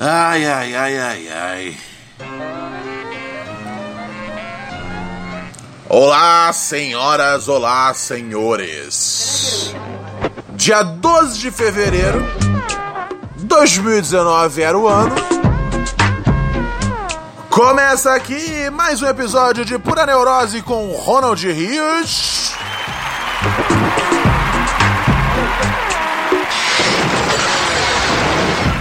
Ai, ai, ai, ai, ai. Olá, senhoras, olá, senhores. Dia 12 de fevereiro, 2019 era o ano. Começa aqui mais um episódio de Pura Neurose com Ronald Rios.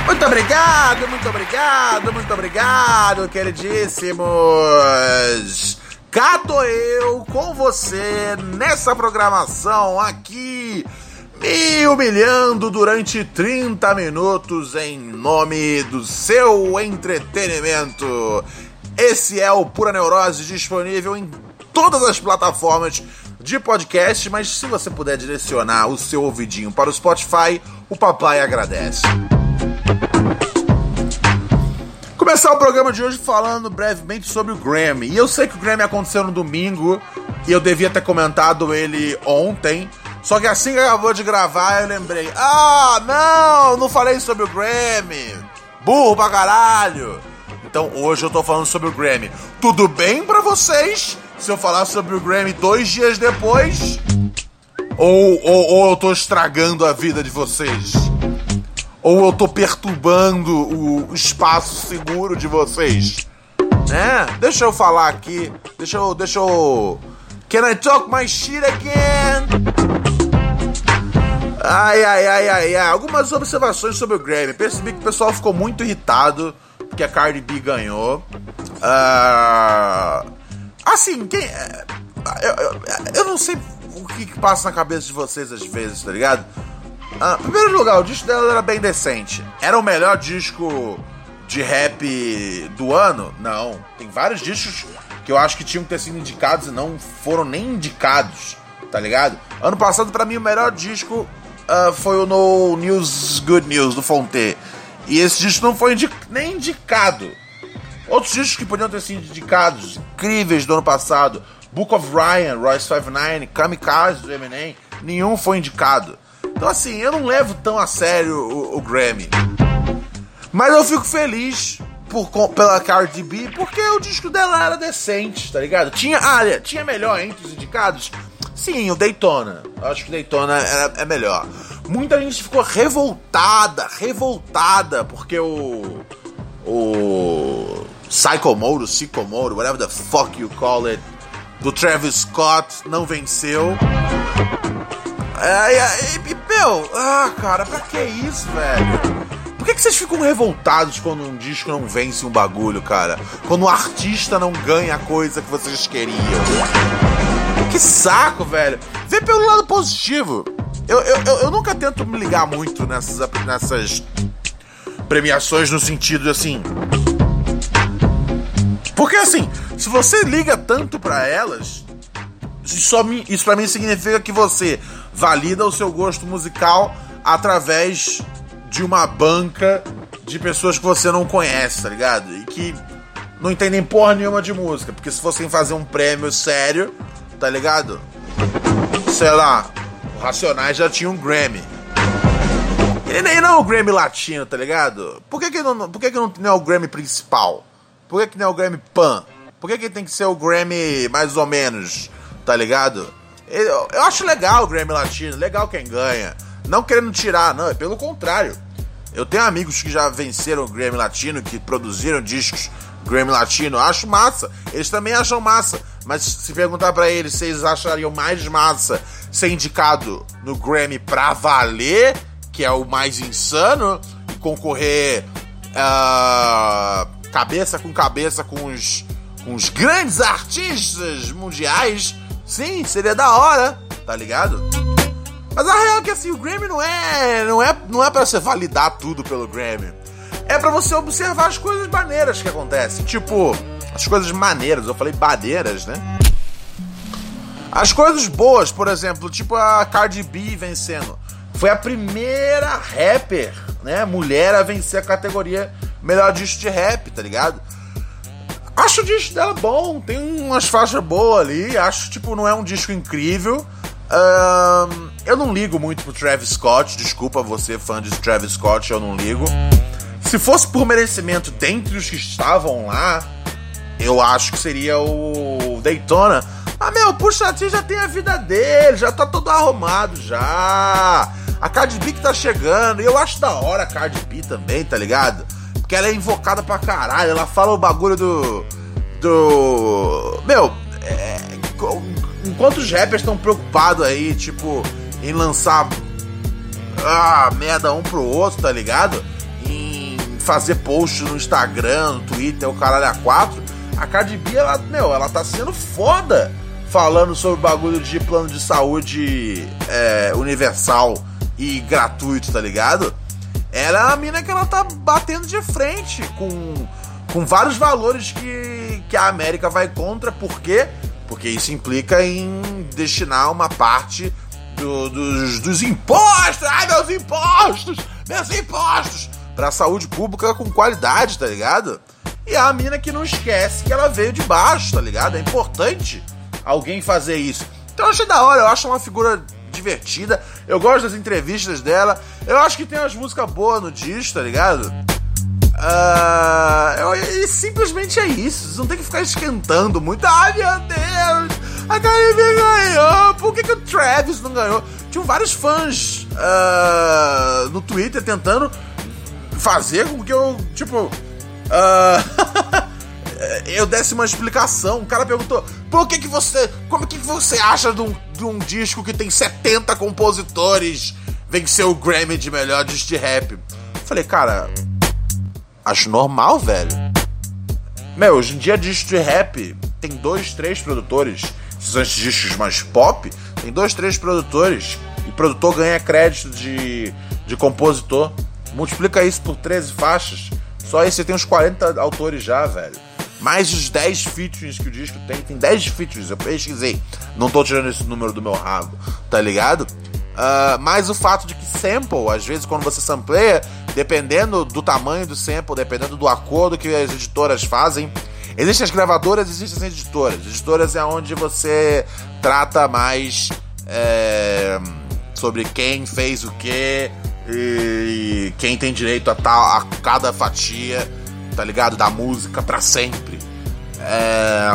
Muito obrigado, muito obrigado, muito obrigado, queridíssimos. Cá tô eu com você nessa programação aqui, me humilhando durante 30 minutos em nome do seu entretenimento. Esse é o Pura Neurose disponível em todas as plataformas de podcast, mas se você puder direcionar o seu ouvidinho para o Spotify, o papai agradece. Começar o programa de hoje falando brevemente sobre o Grammy. E eu sei que o Grammy aconteceu no domingo e eu devia ter comentado ele ontem. Só que assim que acabou de gravar, eu lembrei: Ah, não, não falei sobre o Grammy. Burro pra caralho. Então hoje eu tô falando sobre o Grammy. Tudo bem pra vocês se eu falar sobre o Grammy dois dias depois? Ou, ou, ou eu tô estragando a vida de vocês? Ou eu tô perturbando o espaço seguro de vocês? Né? Deixa eu falar aqui. Deixa eu. Deixa eu. Can I talk my shit again? Ai, ai, ai, ai, ai. Algumas observações sobre o Grammy. Percebi que o pessoal ficou muito irritado porque a Cardi B ganhou. Uh... Assim, quem. Eu, eu, eu não sei o que, que passa na cabeça de vocês às vezes, tá ligado? Ah, em primeiro lugar, o disco dela era bem decente. Era o melhor disco de rap do ano? Não. Tem vários discos que eu acho que tinham que ter sido indicados e não foram nem indicados, tá ligado? Ano passado, para mim, o melhor disco uh, foi o No News Good News, do Fonte. E esse disco não foi indi nem indicado. Outros discos que podiam ter sido indicados, incríveis do ano passado, Book of Ryan, Royce 59, Kamikaze do Eminem, nenhum foi indicado. Então, assim, eu não levo tão a sério o, o Grammy. Mas eu fico feliz por, pela Cardi B, porque o disco dela era decente, tá ligado? Tinha, ah, tinha melhor entre os indicados? Sim, o Daytona. Eu acho que o Daytona é, é melhor. Muita gente ficou revoltada, revoltada, porque o. O. Psycho Mode, Psycho Mode, whatever the fuck you call it, do Travis Scott não venceu. É, e, meu, ah, cara, pra que isso, velho? Por que, que vocês ficam revoltados quando um disco não vence um bagulho, cara? Quando um artista não ganha a coisa que vocês queriam? Que saco, velho. Vê pelo lado positivo. Eu, eu, eu, eu nunca tento me ligar muito nessas, nessas premiações no sentido assim. Porque assim, se você liga tanto para elas, isso, isso pra mim significa que você valida o seu gosto musical através de uma banca de pessoas que você não conhece, tá ligado? E que não entendem porra nenhuma de música. Porque se fossem fazer um prêmio sério, tá ligado? Sei lá, o Racionais já tinha um Grammy. E nem não é o Grammy latino, tá ligado? Por que, que, não, por que, que não, não é o Grammy principal? Por que, que não é o Grammy Pan? Por que, que tem que ser o Grammy mais ou menos, tá ligado? Eu, acho legal o Grammy Latino, legal quem ganha. Não querendo tirar, não, é pelo contrário. Eu tenho amigos que já venceram o Grammy Latino, que produziram discos Grammy Latino. Acho massa. Eles também acham massa. Mas se perguntar para eles se eles achariam mais massa ser indicado no Grammy pra valer, que é o mais insano, e concorrer uh, cabeça com cabeça com os, com os grandes artistas mundiais Sim, seria da hora, tá ligado? Mas a real é que assim, o Grammy não é, não é, não é para você validar tudo pelo Grammy. é para você observar as coisas maneiras que acontecem. Tipo, as coisas maneiras, eu falei badeiras, né? As coisas boas, por exemplo, tipo a Cardi B vencendo. Foi a primeira rapper, né, mulher a vencer a categoria melhor disco de rap, tá ligado? Acho o disco dela bom, tem umas faixas boas ali, acho, tipo, não é um disco incrível. Um, eu não ligo muito pro Travis Scott, desculpa você, fã de Travis Scott, eu não ligo. Se fosse por merecimento dentre os que estavam lá, eu acho que seria o Daytona. Ah, meu, o Pusha T já tem a vida dele, já tá todo arrumado já. A Cardi B que tá chegando, e eu acho da hora a Cardi B também, tá ligado? Porque ela é invocada pra caralho, ela fala o bagulho do. Do. Meu, é, enquanto os rappers estão preocupados aí, tipo, em lançar. Ah, merda um pro outro, tá ligado? fazer post no Instagram, no Twitter, o caralho a quatro, a Cardi B, ela, meu, ela tá sendo foda falando sobre o bagulho de plano de saúde é, universal e gratuito, tá ligado? Ela é uma mina que ela tá batendo de frente com, com vários valores que, que a América vai contra, por quê? Porque isso implica em destinar uma parte do, dos, dos impostos, ai meus impostos, meus impostos, pra saúde pública com qualidade, tá ligado? E a mina que não esquece que ela veio de baixo, tá ligado? É importante alguém fazer isso. Então eu achei da hora, eu acho uma figura divertida. Eu gosto das entrevistas dela. Eu acho que tem umas músicas boas no disco, tá ligado? Uh, e simplesmente é isso. Não tem que ficar esquentando muito. Ai meu Deus! A Caribe ganhou! Por que, que o Travis não ganhou? Tinham vários fãs uh, no Twitter tentando fazer com que eu, tipo. Uh, eu desse uma explicação. O cara perguntou: por que, que você. Como que você acha de um, de um disco que tem 70 compositores venceu o Grammy de melhor disco de rap? Eu falei, cara. Acho normal, velho. Meu, hoje em dia disco de rap tem dois, três produtores. Esses discos mais pop, tem dois, três produtores. E produtor ganha crédito de, de compositor. Multiplica isso por 13 faixas. Só aí você tem uns 40 autores já, velho. Mais os 10 features que o disco tem. Tem 10 features, eu pesquisei. Não tô tirando esse número do meu rabo, tá ligado? Uh, mais o fato de que sample, às vezes quando você sampleia, dependendo do tamanho do sample, dependendo do acordo que as editoras fazem, existem as gravadoras, existem as editoras. Editoras é onde você trata mais é, sobre quem fez o que, e quem tem direito a, tal, a cada fatia, tá ligado? Da música para sempre. É...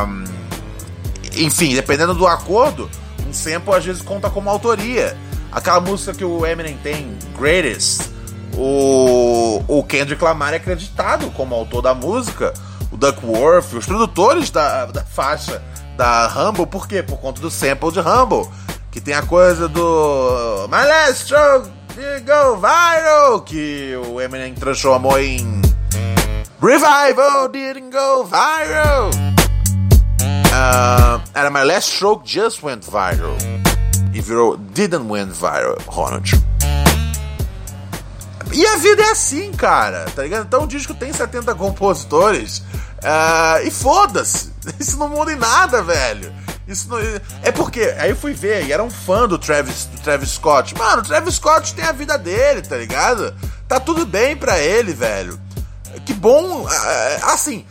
Enfim, dependendo do acordo, um sample às vezes conta como autoria. Aquela música que o Eminem tem, Greatest, o, o Kendrick Lamar é acreditado como autor da música, o Duckworth, os produtores da, da faixa da Humble, por quê? Por conta do sample de Humble, que tem a coisa do My Last Stroke Go Viral, que o Eminem transformou em Revival Didn't Go Viral. Uh, and My Last Stroke Just Went Viral. E virou Didn't Went Viral, Ronald. E a vida é assim, cara, tá ligado? Então o disco tem 70 compositores uh, e foda-se. Isso não muda em nada, velho. Isso não... É porque, aí eu fui ver, e era um fã do Travis, do Travis Scott. Mano, o Travis Scott tem a vida dele, tá ligado? Tá tudo bem pra ele, velho. Que bom. Assim,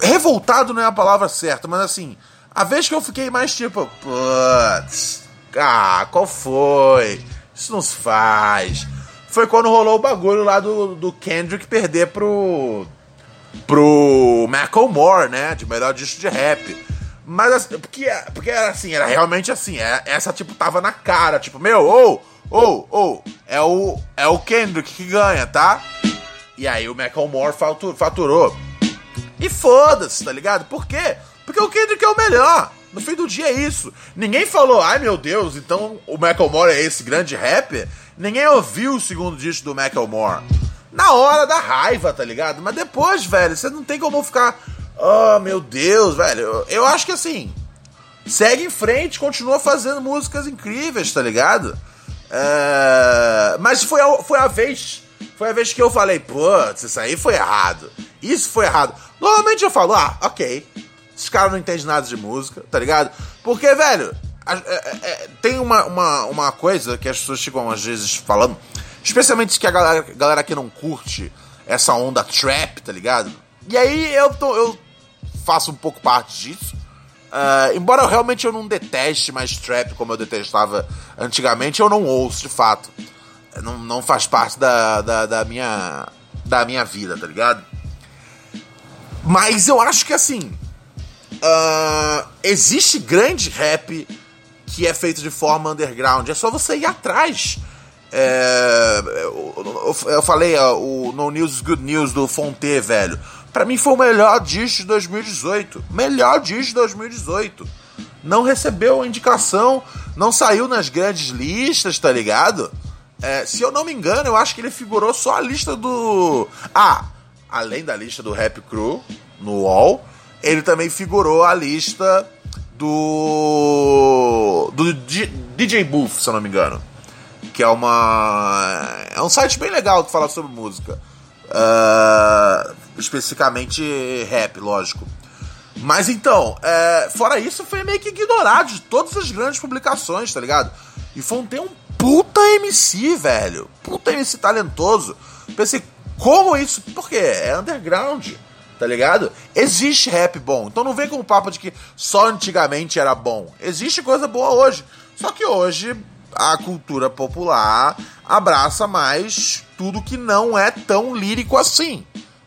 revoltado não é a palavra certa, mas assim, a vez que eu fiquei mais tipo, putz, ah, qual foi? Isso não se faz. Foi quando rolou o bagulho lá do, do Kendrick perder pro. pro Macklemore, né? De melhor disco de rap. Mas assim, porque, porque era assim, era realmente assim. É, essa, tipo, tava na cara. Tipo, meu, ou, ou, ou, é o, é o Kendrick que ganha, tá? E aí o Macklemore faturou. E foda-se, tá ligado? Por quê? Porque o Kendrick é o melhor. No fim do dia é isso. Ninguém falou, ai meu Deus, então o Macklemore é esse grande rapper. Ninguém ouviu o segundo disco do Macklemore. Na hora da raiva, tá ligado? Mas depois, velho, você não tem como ficar Oh, meu Deus, velho. Eu acho que assim. Segue em frente, continua fazendo músicas incríveis, tá ligado? É... Mas foi a, foi a vez foi a vez que eu falei, putz, isso aí foi errado. Isso foi errado. Normalmente eu falo, ah, ok. Esses caras não entendem nada de música, tá ligado? Porque, velho, é, é, é, tem uma, uma, uma coisa que as pessoas ficam às vezes falando, especialmente que a galera, galera que não curte essa onda trap, tá ligado? E aí eu, tô, eu faço um pouco parte disso. Uh, embora eu realmente eu não deteste mais trap como eu detestava antigamente, eu não ouço de fato. Não, não faz parte da, da, da, minha, da minha vida, tá ligado? Mas eu acho que assim. Uh, existe grande rap que é feito de forma underground. É só você ir atrás. É, eu, eu, falei o No News Good News do Fonte, velho. Pra mim foi o melhor disco de 2018. Melhor disco de 2018. Não recebeu indicação, não saiu nas grandes listas, tá ligado? É, se eu não me engano, eu acho que ele figurou só a lista do. Ah, além da lista do Rap Crew no UOL, ele também figurou a lista do. do DJ Booth, se eu não me engano. Que é uma. É um site bem legal que fala sobre música. Uh, especificamente rap, lógico. Mas então, é, fora isso, foi meio que ignorado de todas as grandes publicações, tá ligado? E Fonte um puta MC, velho. Puta MC talentoso. Pensei, como isso? Porque é underground, tá ligado? Existe rap bom. Então não vem com o papo de que só antigamente era bom. Existe coisa boa hoje. Só que hoje a cultura popular abraça mais tudo que não é tão lírico assim.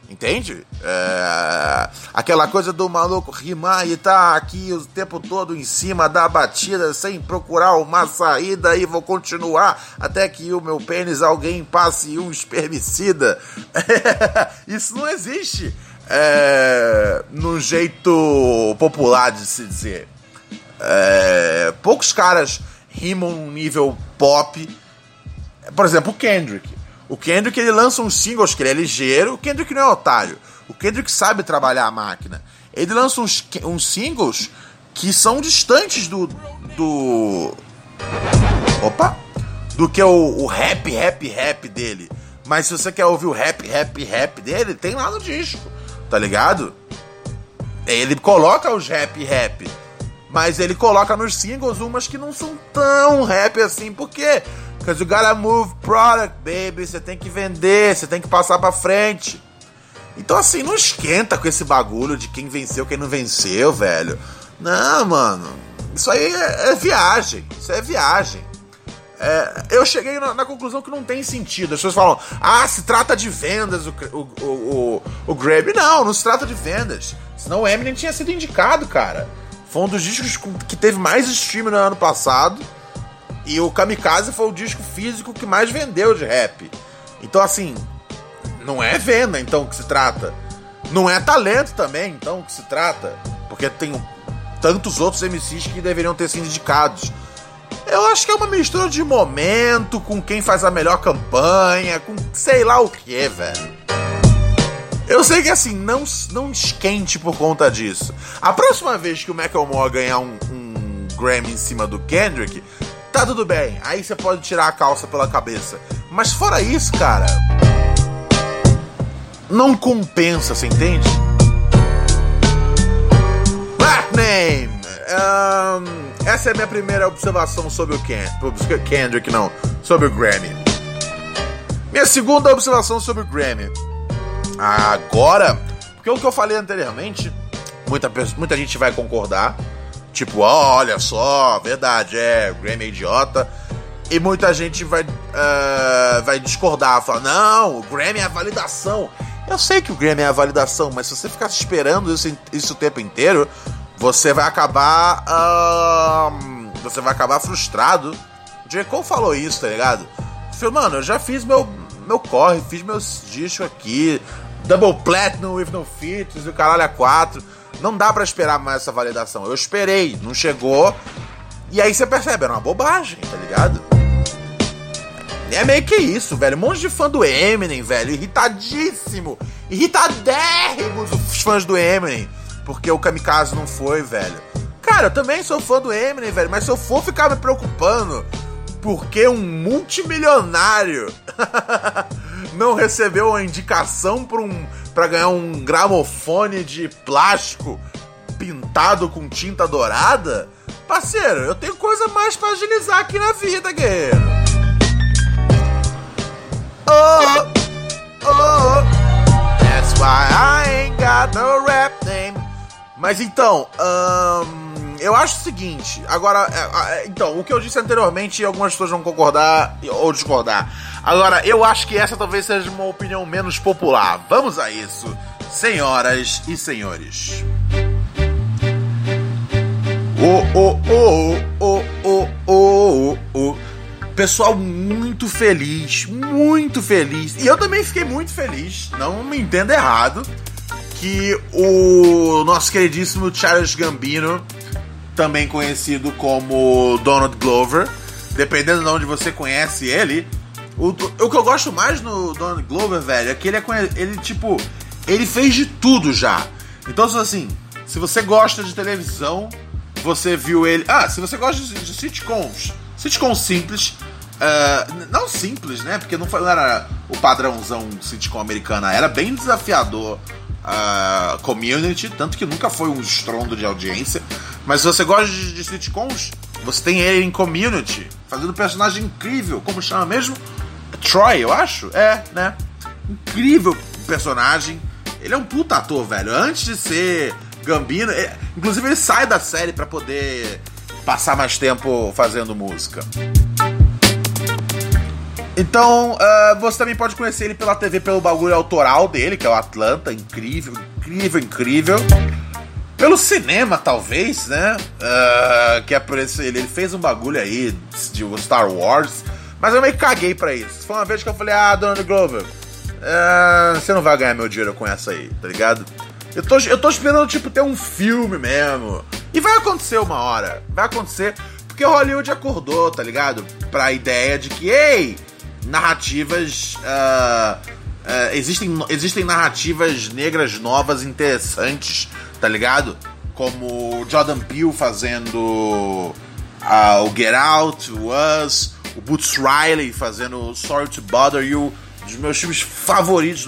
Entende? É... Aquela coisa do maluco rimar e tá aqui o tempo todo em cima da batida sem procurar uma saída e vou continuar até que o meu pênis alguém passe um espermicida. Isso não existe é... no jeito popular de se dizer. É... Poucos caras rimam num nível pop. Por exemplo, o Kendrick. O Kendrick ele lança uns singles que ele é ligeiro. O Kendrick não é otário. O Kendrick sabe trabalhar a máquina. Ele lança uns, uns singles que são distantes do. do. Opa! Do que o, o rap, rap, rap dele. Mas se você quer ouvir o rap, rap, rap dele, tem lá no disco. Tá ligado? Ele coloca os rap, rap. Mas ele coloca nos singles umas que não são tão rap assim. Por quê? Because you gotta move product, baby. Você tem que vender, você tem que passar pra frente. Então, assim, não esquenta com esse bagulho de quem venceu, quem não venceu, velho. Não, mano. Isso aí é, é viagem. Isso é viagem. É, eu cheguei na, na, conclusão que não tem sentido. As pessoas falam, ah, se trata de vendas o, o, o, o. Não, não se trata de vendas. Senão o Eminem tinha sido indicado, cara. Foi um dos discos que teve mais stream no ano passado. E o Kamikaze foi o disco físico que mais vendeu de rap. Então, assim, não é venda, então, que se trata. Não é talento também, então, que se trata. Porque tem tantos outros MCs que deveriam ter sido indicados. Eu acho que é uma mistura de momento, com quem faz a melhor campanha, com sei lá o que, velho. Eu sei que assim, não, não esquente por conta disso. A próxima vez que o Macklemore ganhar um, um Grammy em cima do Kendrick, tá tudo bem. Aí você pode tirar a calça pela cabeça. Mas fora isso, cara. Não compensa, você entende? Black Name! Um, essa é a minha primeira observação sobre o Ken, Kendrick, não, sobre o Grammy. Minha segunda observação sobre o Grammy. Agora, porque o que eu falei anteriormente, muita, muita gente vai concordar Tipo, olha só, verdade, é, o Grammy é idiota. E muita gente vai, uh, vai discordar, falar, não, o Grammy é a validação. Eu sei que o Grammy é a validação, mas se você ficar esperando isso, isso o tempo inteiro, você vai acabar. Uh, você vai acabar frustrado. O J. Falou isso, tá ligado? Falei, mano, eu já fiz meu, meu corre, fiz meus discos aqui, Double Platinum with no features, o caralho a 4 não dá para esperar mais essa validação. Eu esperei, não chegou. E aí você percebe, era uma bobagem, tá ligado? É meio que isso, velho. Um monte de fã do Eminem, velho. Irritadíssimo. Irritadérrimos os fãs do Eminem. Porque o Kamikaze não foi, velho. Cara, eu também sou fã do Eminem, velho. Mas se eu for ficar me preocupando porque um multimilionário não recebeu uma indicação para um, pra ganhar um gramofone de plástico pintado com tinta dourada? Parceiro, eu tenho coisa mais pra agilizar aqui na vida, guerreiro. Oh, oh, oh. That's why I ain't got no rap name. Mas então, eu acho o seguinte. Agora, é, é, então, o que eu disse anteriormente, algumas pessoas vão concordar ou discordar. Agora, eu acho que essa talvez seja uma opinião menos popular. Vamos a isso, senhoras e senhores. Oh, oh, oh, oh, oh, oh, oh, oh. Pessoal muito feliz, muito feliz. E eu também fiquei muito feliz, não me entenda errado, que o nosso queridíssimo Charles Gambino, também conhecido como Donald Glover, dependendo de onde você conhece ele, o, o que eu gosto mais no Donald Glover, velho, é que ele é ele tipo, ele fez de tudo já. Então, assim, se você gosta de televisão, você viu ele. Ah, se você gosta de, de sitcoms, sitcoms simples, uh, não simples, né? Porque não, foi, não era o padrãozão sitcom americana, era bem desafiador. Uh, community, tanto que nunca foi um estrondo de audiência. Mas se você gosta de, de sitcoms, você tem ele em Community, fazendo um personagem incrível, como chama mesmo? Troy, eu acho? É, né? Incrível personagem. Ele é um puta ator, velho. Antes de ser Gambino. Ele, inclusive, ele sai da série para poder passar mais tempo fazendo música. Então, uh, você também pode conhecer ele pela TV pelo bagulho autoral dele, que é o Atlanta. Incrível, incrível, incrível. Pelo cinema, talvez, né? Uh, que é por. Ele, ele fez um bagulho aí de Star Wars. Mas eu meio caguei pra isso. Foi uma vez que eu falei, ah, Donald Glover, uh, você não vai ganhar meu dinheiro com essa aí, tá ligado? Eu tô, eu tô esperando, tipo, ter um filme mesmo. E vai acontecer uma hora. Vai acontecer. Porque Hollywood acordou, tá ligado? Pra ideia de que, ei, narrativas. Uh, uh, existem, existem narrativas negras novas interessantes, tá ligado? Como Jordan Peele fazendo uh, o Get Out, o Us, o Boots Riley fazendo Sorry to Bother You, um dos meus filmes favoritos.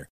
winner.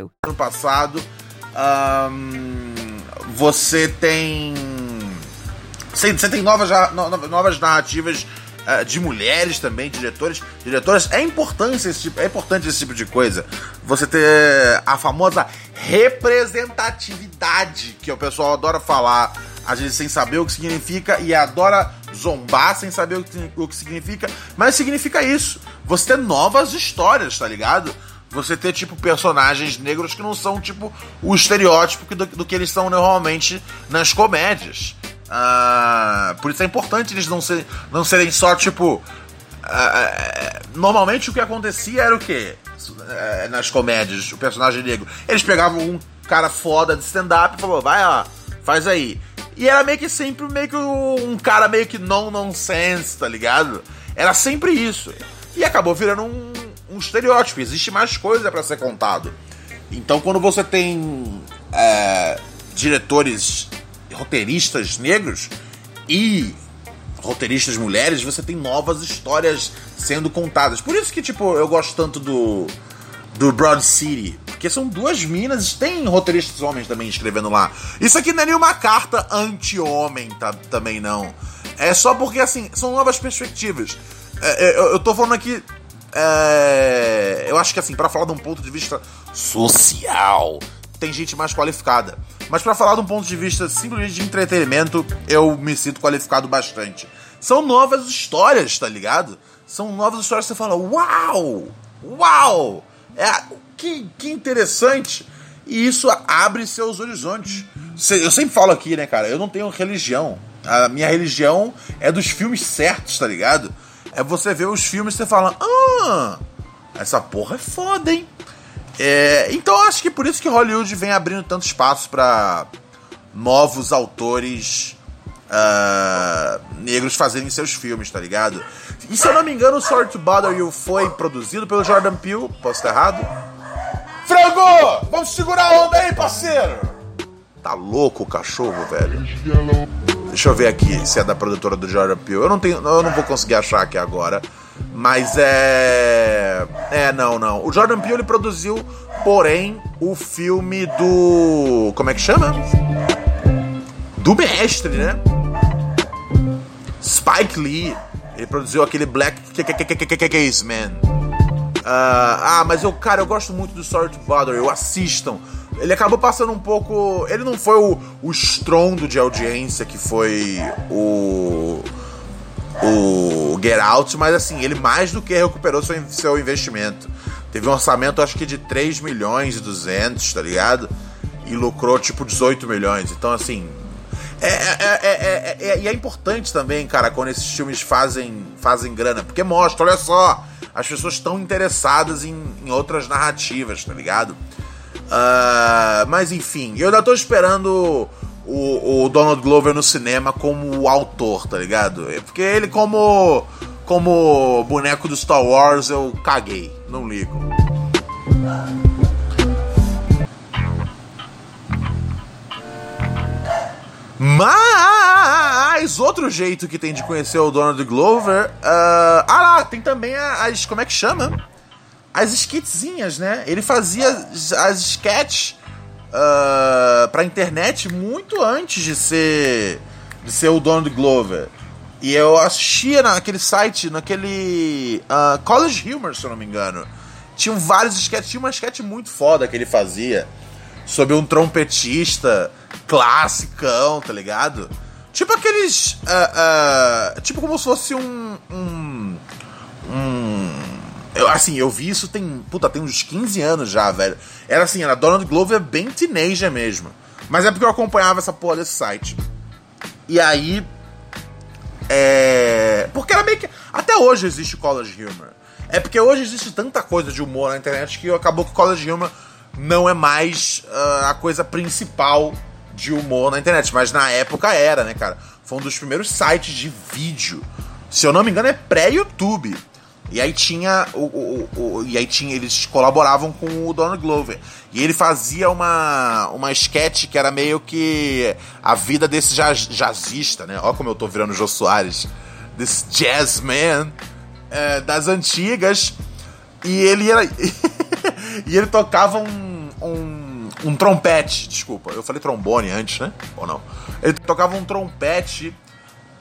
Ano passado. Um, você tem. Você, tem novas, novas narrativas uh, de mulheres também, diretores, diretoras. É importante esse tipo, é importante esse tipo de coisa. Você ter a famosa representatividade que o pessoal adora falar, às vezes sem saber o que significa, e adora zombar sem saber o que, o que significa. Mas significa isso. Você ter novas histórias, tá ligado? Você ter, tipo, personagens negros que não são, tipo, o estereótipo do, do que eles são normalmente nas comédias. Uh, por isso é importante eles não, ser, não serem só, tipo. Uh, normalmente o que acontecia era o quê? Uh, nas comédias, o personagem negro. Eles pegavam um cara foda de stand-up e falou, vai ó, faz aí. E era meio que sempre meio que um cara meio que non-nonsense, tá ligado? Era sempre isso. E acabou virando um, um estereótipo, existe mais coisa para ser contado. Então, quando você tem é, diretores, roteiristas negros e roteiristas mulheres, você tem novas histórias sendo contadas. Por isso que, tipo, eu gosto tanto do, do Broad City. Porque são duas minas, tem roteiristas homens também escrevendo lá. Isso aqui não é nenhuma carta anti-homem tá, também, não. É só porque, assim, são novas perspectivas. É, é, eu, eu tô falando aqui. É, eu acho que, assim, para falar de um ponto de vista social, tem gente mais qualificada. Mas para falar de um ponto de vista simplesmente de entretenimento, eu me sinto qualificado bastante. São novas histórias, tá ligado? São novas histórias que você fala, uau! Uau! É, que, que interessante! E isso abre seus horizontes. Eu sempre falo aqui, né, cara? Eu não tenho religião. A minha religião é dos filmes certos, tá ligado? É você ver os filmes e você fala, ah, essa porra é foda, hein? É, então acho que por isso que Hollywood vem abrindo tanto espaço para novos autores uh, negros fazerem seus filmes, tá ligado? E se eu não me engano, Sorry to Bother You foi produzido pelo Jordan Peele, posso estar errado? Frango! Vamos segurar a onda aí, parceiro! Tá louco o cachorro, velho? Deixa eu ver aqui se é da produtora do Jordan Peele. Eu não tenho, eu não vou conseguir achar aqui agora. Mas é. É, não, não. O Jordan Peele ele produziu, porém, o filme do. Como é que chama? Do mestre, né? Spike Lee. Ele produziu aquele Black Case Man. Uh, ah, mas eu, cara, eu gosto muito do Sorry to Bother You. Assistam. Ele acabou passando um pouco. Ele não foi o, o estrondo de audiência que foi o o Get Out, mas assim, ele mais do que recuperou seu, seu investimento. Teve um orçamento, acho que de 3 milhões e 200, tá ligado? E lucrou tipo 18 milhões. Então, assim. É, é, é, é, e é importante também, cara, quando esses filmes fazem, fazem grana. Porque mostra, olha só, as pessoas estão interessadas em, em outras narrativas, tá ligado? Uh, mas enfim, eu ainda tô esperando o, o Donald Glover no cinema como o autor, tá ligado? É porque ele como como boneco do Star Wars eu caguei, não ligo. Mas outro jeito que tem de conhecer o Donald Glover. Uh, ah lá, tem também as. Como é que chama? As skitzinhas, né? Ele fazia as sketches uh, pra internet muito antes de ser, de ser o Donald Glover. E eu assistia naquele site, naquele uh, College Humor, se eu não me engano. Tinham vários sketches, tinha uma sketch muito foda que ele fazia sobre um trompetista classicão, tá ligado? Tipo aqueles. Uh, uh, tipo como se fosse um. um, um eu, assim, eu vi isso tem. Puta, tem uns 15 anos já, velho. Era assim, era Donald Glover bem teenager mesmo. Mas é porque eu acompanhava essa porra desse site. E aí. É. Porque era meio que. Até hoje existe college humor. É porque hoje existe tanta coisa de humor na internet que acabou que college humor não é mais uh, a coisa principal de humor na internet. Mas na época era, né, cara? Foi um dos primeiros sites de vídeo. Se eu não me engano, é pré-YouTube. E aí tinha o, o, o, e aí tinha eles colaboravam com o Donald Glover. E ele fazia uma uma sketch que era meio que a vida desse jazz, jazzista, né? Ó como eu tô virando o Jô Soares, desse jazzman é, das antigas. E ele era e ele tocava um, um um trompete, desculpa, eu falei trombone antes, né? Ou não? Ele tocava um trompete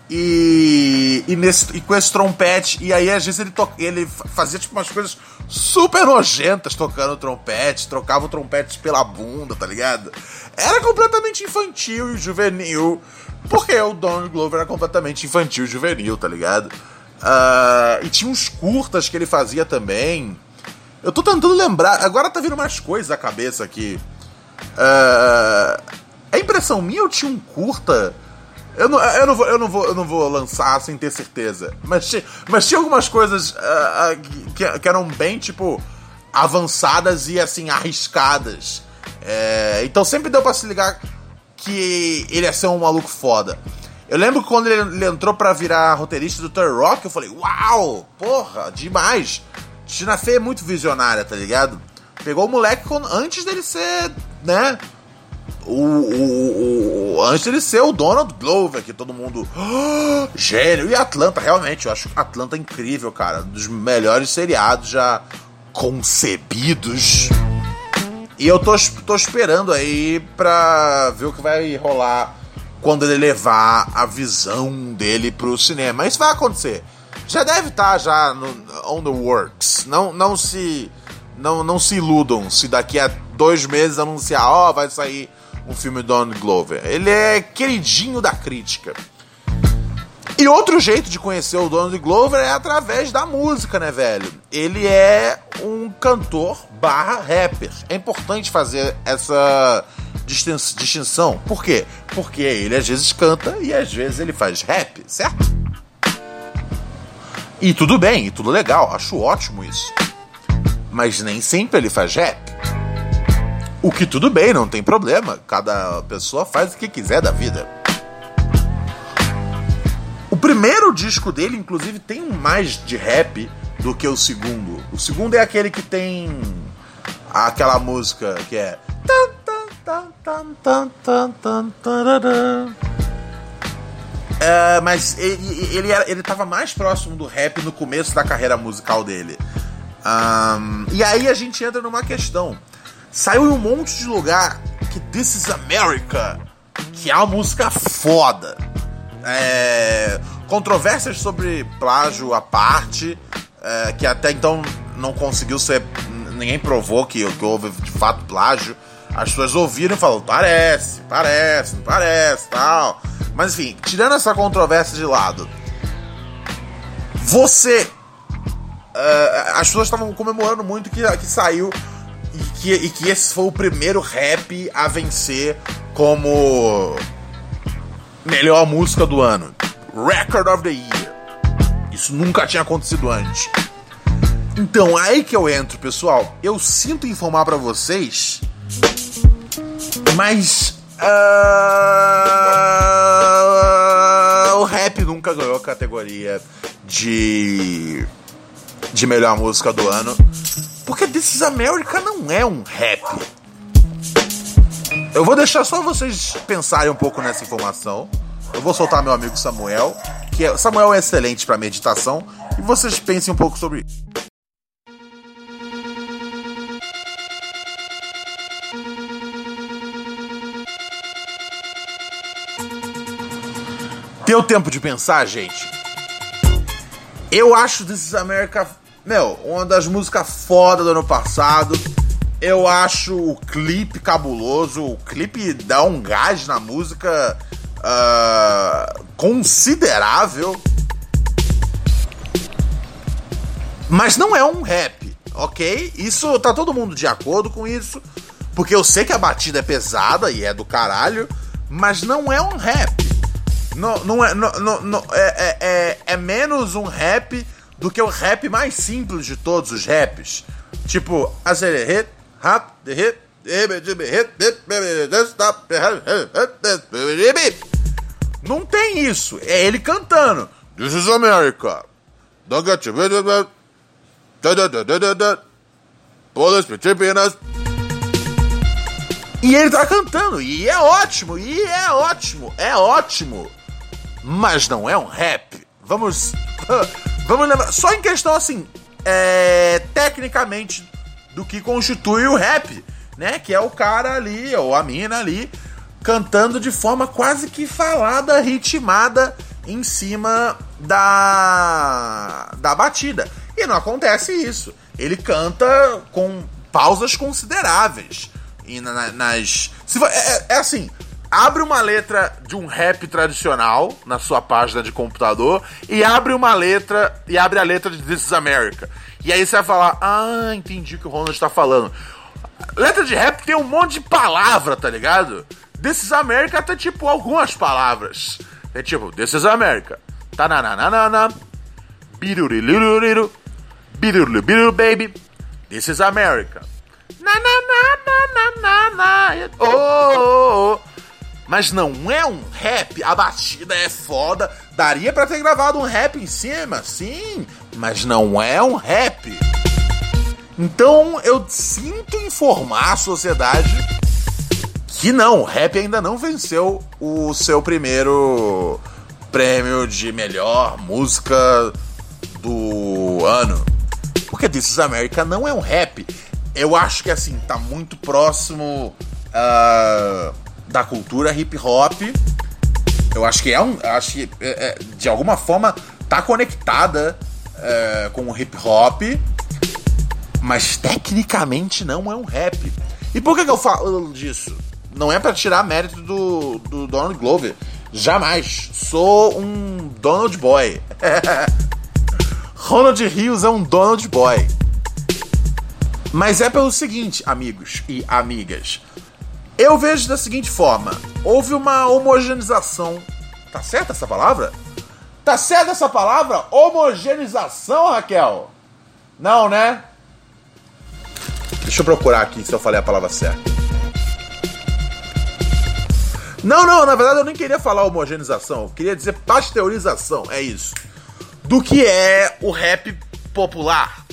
e, e, nesse, e com esse trompete, e aí às vezes ele, to, ele fazia tipo umas coisas super nojentas tocando trompete, trocava o trompete pela bunda, tá ligado? Era completamente infantil e juvenil, porque o Donald Glover era completamente infantil e juvenil, tá ligado? Uh, e tinha uns curtas que ele fazia também. Eu tô tentando lembrar, agora tá vindo mais coisas à cabeça aqui. Uh, impressão minha eu tinha um curta eu não, eu, não vou, eu, não vou, eu não vou lançar sem ter certeza. Mas, mas tinha algumas coisas uh, que, que, eram bem, tipo, avançadas e, assim, arriscadas. É, então sempre deu pra se ligar que ele ia ser um maluco foda. Eu lembro quando ele, ele entrou para virar roteirista do Third Rock, eu falei, uau, porra, demais. Tina Fey é muito visionária, tá ligado? Pegou o moleque antes dele ser, né? O, o, o, antes dele ser o Donald Glover, que todo mundo. "Ah, gênio! E Atlanta, realmente, eu acho Atlanta incrível, cara. Dos melhores seriados já concebidos. E eu tô, tô esperando aí pra ver o que vai rolar quando ele levar a visão dele pro cinema. Isso vai acontecer. Já deve estar já no, on the works. Não, não se não, não se iludam se daqui a dois meses anunciar, ó, vai sair um filme do Donald Glover. Ele é queridinho da crítica. E outro jeito de conhecer o Donald Glover é através da música, né, velho? Ele é um cantor barra rapper. É importante fazer essa distin- distinção. Por quê? Porque ele às vezes canta e às vezes ele faz rap, certo? E tudo bem, e tudo legal, acho ótimo isso. Mas nem sempre ele faz rap. O que tudo bem, não tem problema. Cada pessoa faz o que quiser da vida. O primeiro disco dele, inclusive, tem mais de rap do que o segundo. O segundo é aquele que tem aquela música que é. É, mas ele, ele, era- ele tava mais próximo do rap no começo da carreira musical dele. Ahn, e aí a gente entra numa questão. Saiu em um monte de lugar que This is America, que é uma música foda. É, controvérsias sobre plágio à parte, é, que até então não conseguiu ser. Ninguém provou que, que houve de fato plágio. As pessoas ouviram e falaram: parece, parece, parece, tal. Mas enfim, tirando essa controvérsia de lado, você. é, as pessoas estavam comemorando muito que, que saiu que, e que esse foi o primeiro rap a vencer como melhor música do ano. Record of the Year. Isso nunca tinha acontecido antes. Então, aí que eu entro, pessoal. Eu sinto informar pra vocês, mas ah, o rap nunca ganhou a categoria de de melhor música do ano, porque This is America não é um rap. Eu vou deixar só vocês pensarem um pouco nessa informação. Eu vou soltar meu amigo Samuel, que é, Samuel é excelente para meditação, e vocês pensem um pouco sobre isso. Deu tempo de pensar, gente? Eu acho This is America, meu, uma das músicas foda do ano passado. Eu acho o clipe cabuloso. O clipe dá um gás na música ah, considerável. Mas não é um rap, ok? Isso tá todo mundo de acordo com isso. Porque eu sei que a batida é pesada e é do caralho, mas não é um rap. Não, não é, não, não- é, é, é, é menos um rap do que o rap mais simples de todos os raps. Tipo, it stop, Não tem isso. É ele cantando. This is America. Don't get you. Be tripping us. E ele tá cantando, e é ótimo, e é ótimo, é ótimo. Mas não é um rap. Vamos. Vamos lembrar. Só em questão assim. É, tecnicamente do que constitui o rap, né? Que é o cara ali, ou a mina ali, cantando de forma quase que falada, ritmada em cima da, da batida. E não acontece isso. Ele canta com pausas consideráveis. E na- na- nas. Se, é, é- é assim. Abre uma letra de um rap tradicional na sua página de computador e abre uma letra e abre a letra de This is America. E aí você vai falar: Ah, entendi o que o Ronald está falando. Letra de rap tem um monte de palavra, tá ligado? This is America tem tipo algumas palavras. É tipo, This is America. Tananana. Biruliruriru. Biruliriru, baby. This is America. Na na na na na na na. Oh, oh, oh. Mas não é um rap, a batida é foda. Daria pra ter gravado um rap em cima, sim, mas não é um rap. Então eu sinto informar a sociedade que não, rap ainda não venceu o seu primeiro prêmio de melhor música do ano. Porque This is America não é um rap. Eu acho que assim, tá muito próximo uh, da cultura hip hop. Eu acho que é um. Acho que é, é, de alguma forma tá conectada é, com o hip hop. Mas tecnicamente não é um rap. E por que, que eu falo disso? Não é para tirar mérito do, do Donald Glover. Jamais. Sou um Donald Boy. Ronald Rios é um Donald Boy. Mas é pelo seguinte, amigos e amigas. Eu vejo da seguinte forma: houve uma homogeneização. Tá certa essa palavra? Tá certa essa palavra? Homogeneização, Raquel? Não, né? Deixa eu procurar aqui se eu falei a palavra certa. Não, não, na verdade eu nem queria falar homogeneização, eu queria dizer pasteurização, é isso. Do que é o rap popular.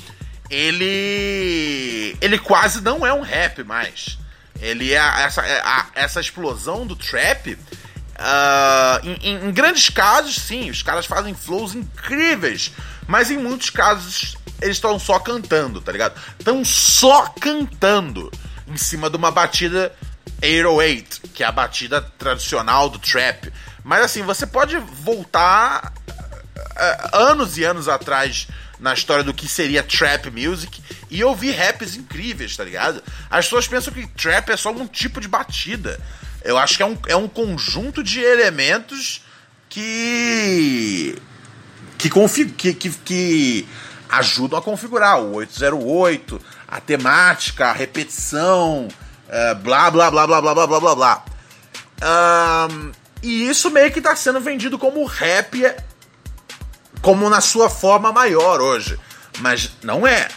Ele. Ele quase não é um rap mais. Ele é essa, é a, essa explosão do trap. Uh, em, em, grandes casos, sim, os caras fazem flows incríveis. Mas em muitos casos, eles estão só cantando, tá ligado? Estão só cantando em cima de uma batida 808, que é a batida tradicional do trap. Mas assim, você pode voltar uh, anos e anos atrás na história do que seria trap music e ouvir raps incríveis, tá ligado? As pessoas pensam que trap é só um tipo de batida. Eu acho que é um, é um conjunto de elementos que. que, config, que, que, que ajudam a configurar o 808, a temática, a repetição, é, blá, blá, blá, blá, blá, blá, blá, blá, blá. Um, e isso meio que tá sendo vendido como rap, como na sua forma maior hoje. Mas não é,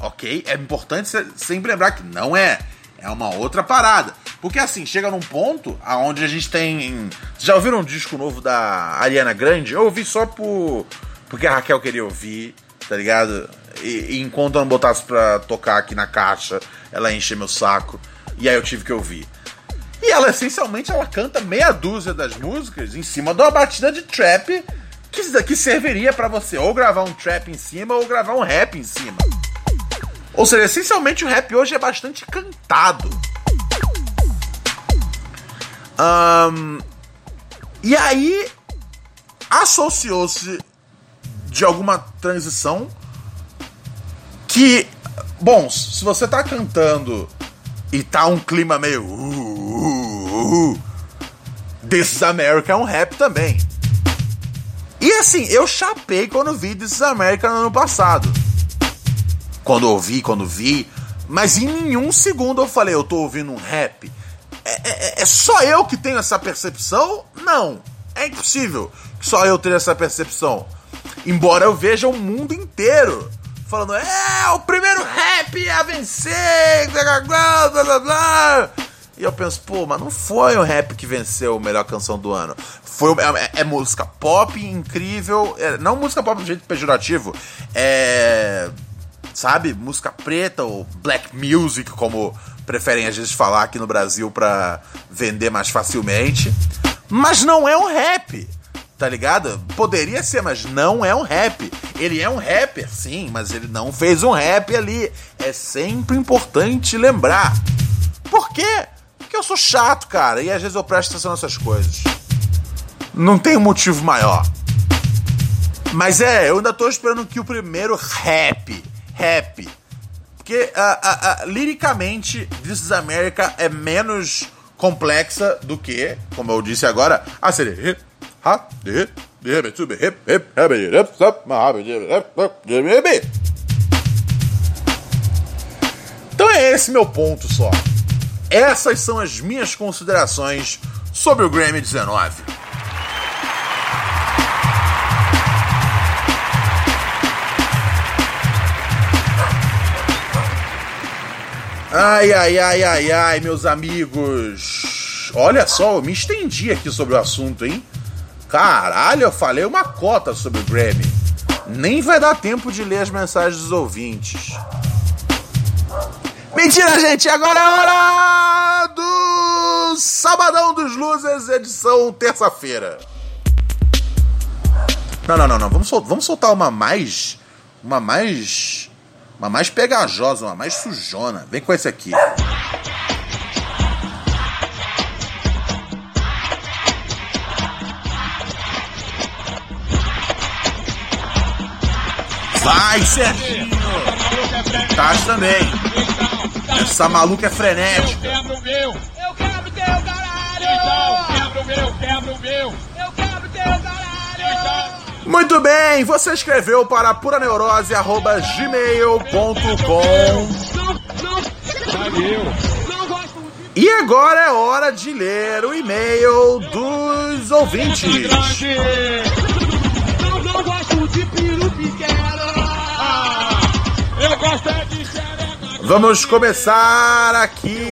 ok? É importante sempre lembrar que não é. É uma outra parada. Porque assim, chega num ponto aonde a gente tem. Vocês já ouviram um disco novo da Ariana Grande? Eu ouvi só por. Porque a Raquel queria ouvir, tá ligado? E, e enquanto eu não botasse pra tocar aqui na caixa, ela enche meu saco. E aí eu tive que ouvir. E ela essencialmente ela canta meia dúzia das músicas em cima de uma batida de trap que, que serviria para você ou gravar um trap em cima ou gravar um rap em cima. Ou seja, essencialmente o rap hoje é bastante cantado. Um, e aí associou-se de alguma transição que, bom, se você tá cantando e tá um clima meio. Uh, uh, uh, This is America é um rap também. E assim, eu chapei quando vi This is America no ano passado. Quando ouvi, quando vi. Mas em nenhum segundo eu falei, eu tô ouvindo um rap. É, é, é só eu que tenho essa percepção? Não. É impossível que só eu tenha essa percepção. Embora eu veja o mundo inteiro falando, é o primeiro rap a vencer, blá blá blá blá. E eu penso, pô, mas não foi o rap que venceu a melhor canção do ano. Foi é, é música pop incrível, é, não música pop do jeito pejorativo, é sabe, música preta ou black music, como preferem às vezes falar aqui no Brasil para vender mais facilmente. Mas não é um rap tá ligado? Poderia ser, mas não é um rap. Ele é um rapper, sim, mas ele não fez um rap ali. É sempre importante lembrar. Por quê? Porque eu sou chato, cara, e às vezes eu presto atenção nessas coisas. Não tem um motivo maior. Mas é, eu ainda tô esperando que o primeiro rap, rap, porque uh, uh, uh, liricamente This is America é menos complexa do que, como eu disse agora, a série então é esse meu ponto só. Essas são as minhas considerações sobre o Grammy 19. Ai, ai, ai, ai, ai, meus amigos. Olha só, eu me estendi aqui sobre o assunto, hein? Caralho, eu falei uma cota sobre o Grammy. Nem vai dar tempo de ler as mensagens dos ouvintes. Mentira, gente! Agora é hora do Sabadão dos Losers, edição terça-feira. Não, não, não, não. Vamos, sol vamos soltar uma mais. Uma mais. Uma mais pegajosa, uma mais sujona. Vem com esse aqui. Vai, Serginho! Tati também. Essa maluca é frenética. Eu quebro o meu! Eu quebro teu caralho! Então, quebra o meu, quebra o meu! Eu quebro teu caralho! Muito bem, você escreveu para puraneurose.gmail.com E agora é hora de ler o e-mail dos ouvintes. Não, não gosto de peru pequeno! Eu gosto! Vamos começar aqui.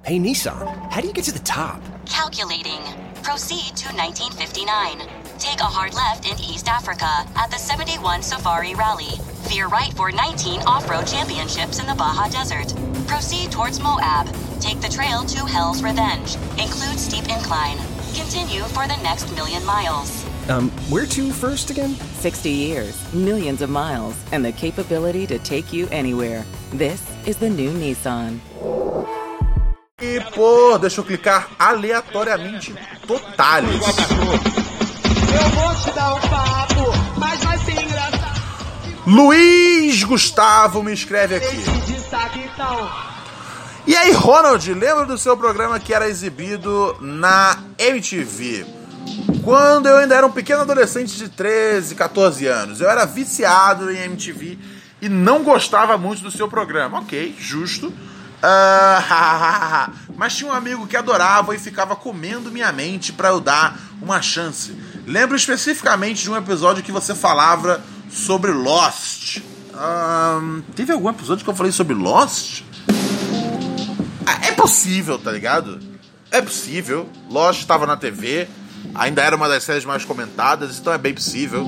Hey Nissan, how do you get to the top? Calculating. Proceed to 1959. Take a hard left in East Africa at the 71 Safari Rally. Veer right for 19 off road championships in the Baja Desert. Proceed towards Moab. Take the trail to Hell's Revenge. Include steep incline. Continue for the next million miles. Um, where to first again? 60 years, millions of miles, and the capability to take you anywhere. This is the new Nissan. E pô, deixa eu clicar aleatoriamente. Totales. Eu vou te dar um papo, mas vai ser engraçado! Luiz Gustavo me escreve aqui. E aí, Ronald, lembra do seu programa que era exibido na MTV? Quando eu ainda era um pequeno adolescente de 13, 14 anos. Eu era viciado em MTV e não gostava muito do seu programa. Ok, justo. Ah, mas tinha um amigo que adorava e ficava comendo minha mente para eu dar uma chance. Lembro especificamente de um episódio que você falava sobre Lost. Ahn, teve algum episódio que eu falei sobre Lost? Ah, É possível, tá ligado? É possível. Lost estava na TV, ainda era uma das séries mais comentadas, então é bem possível.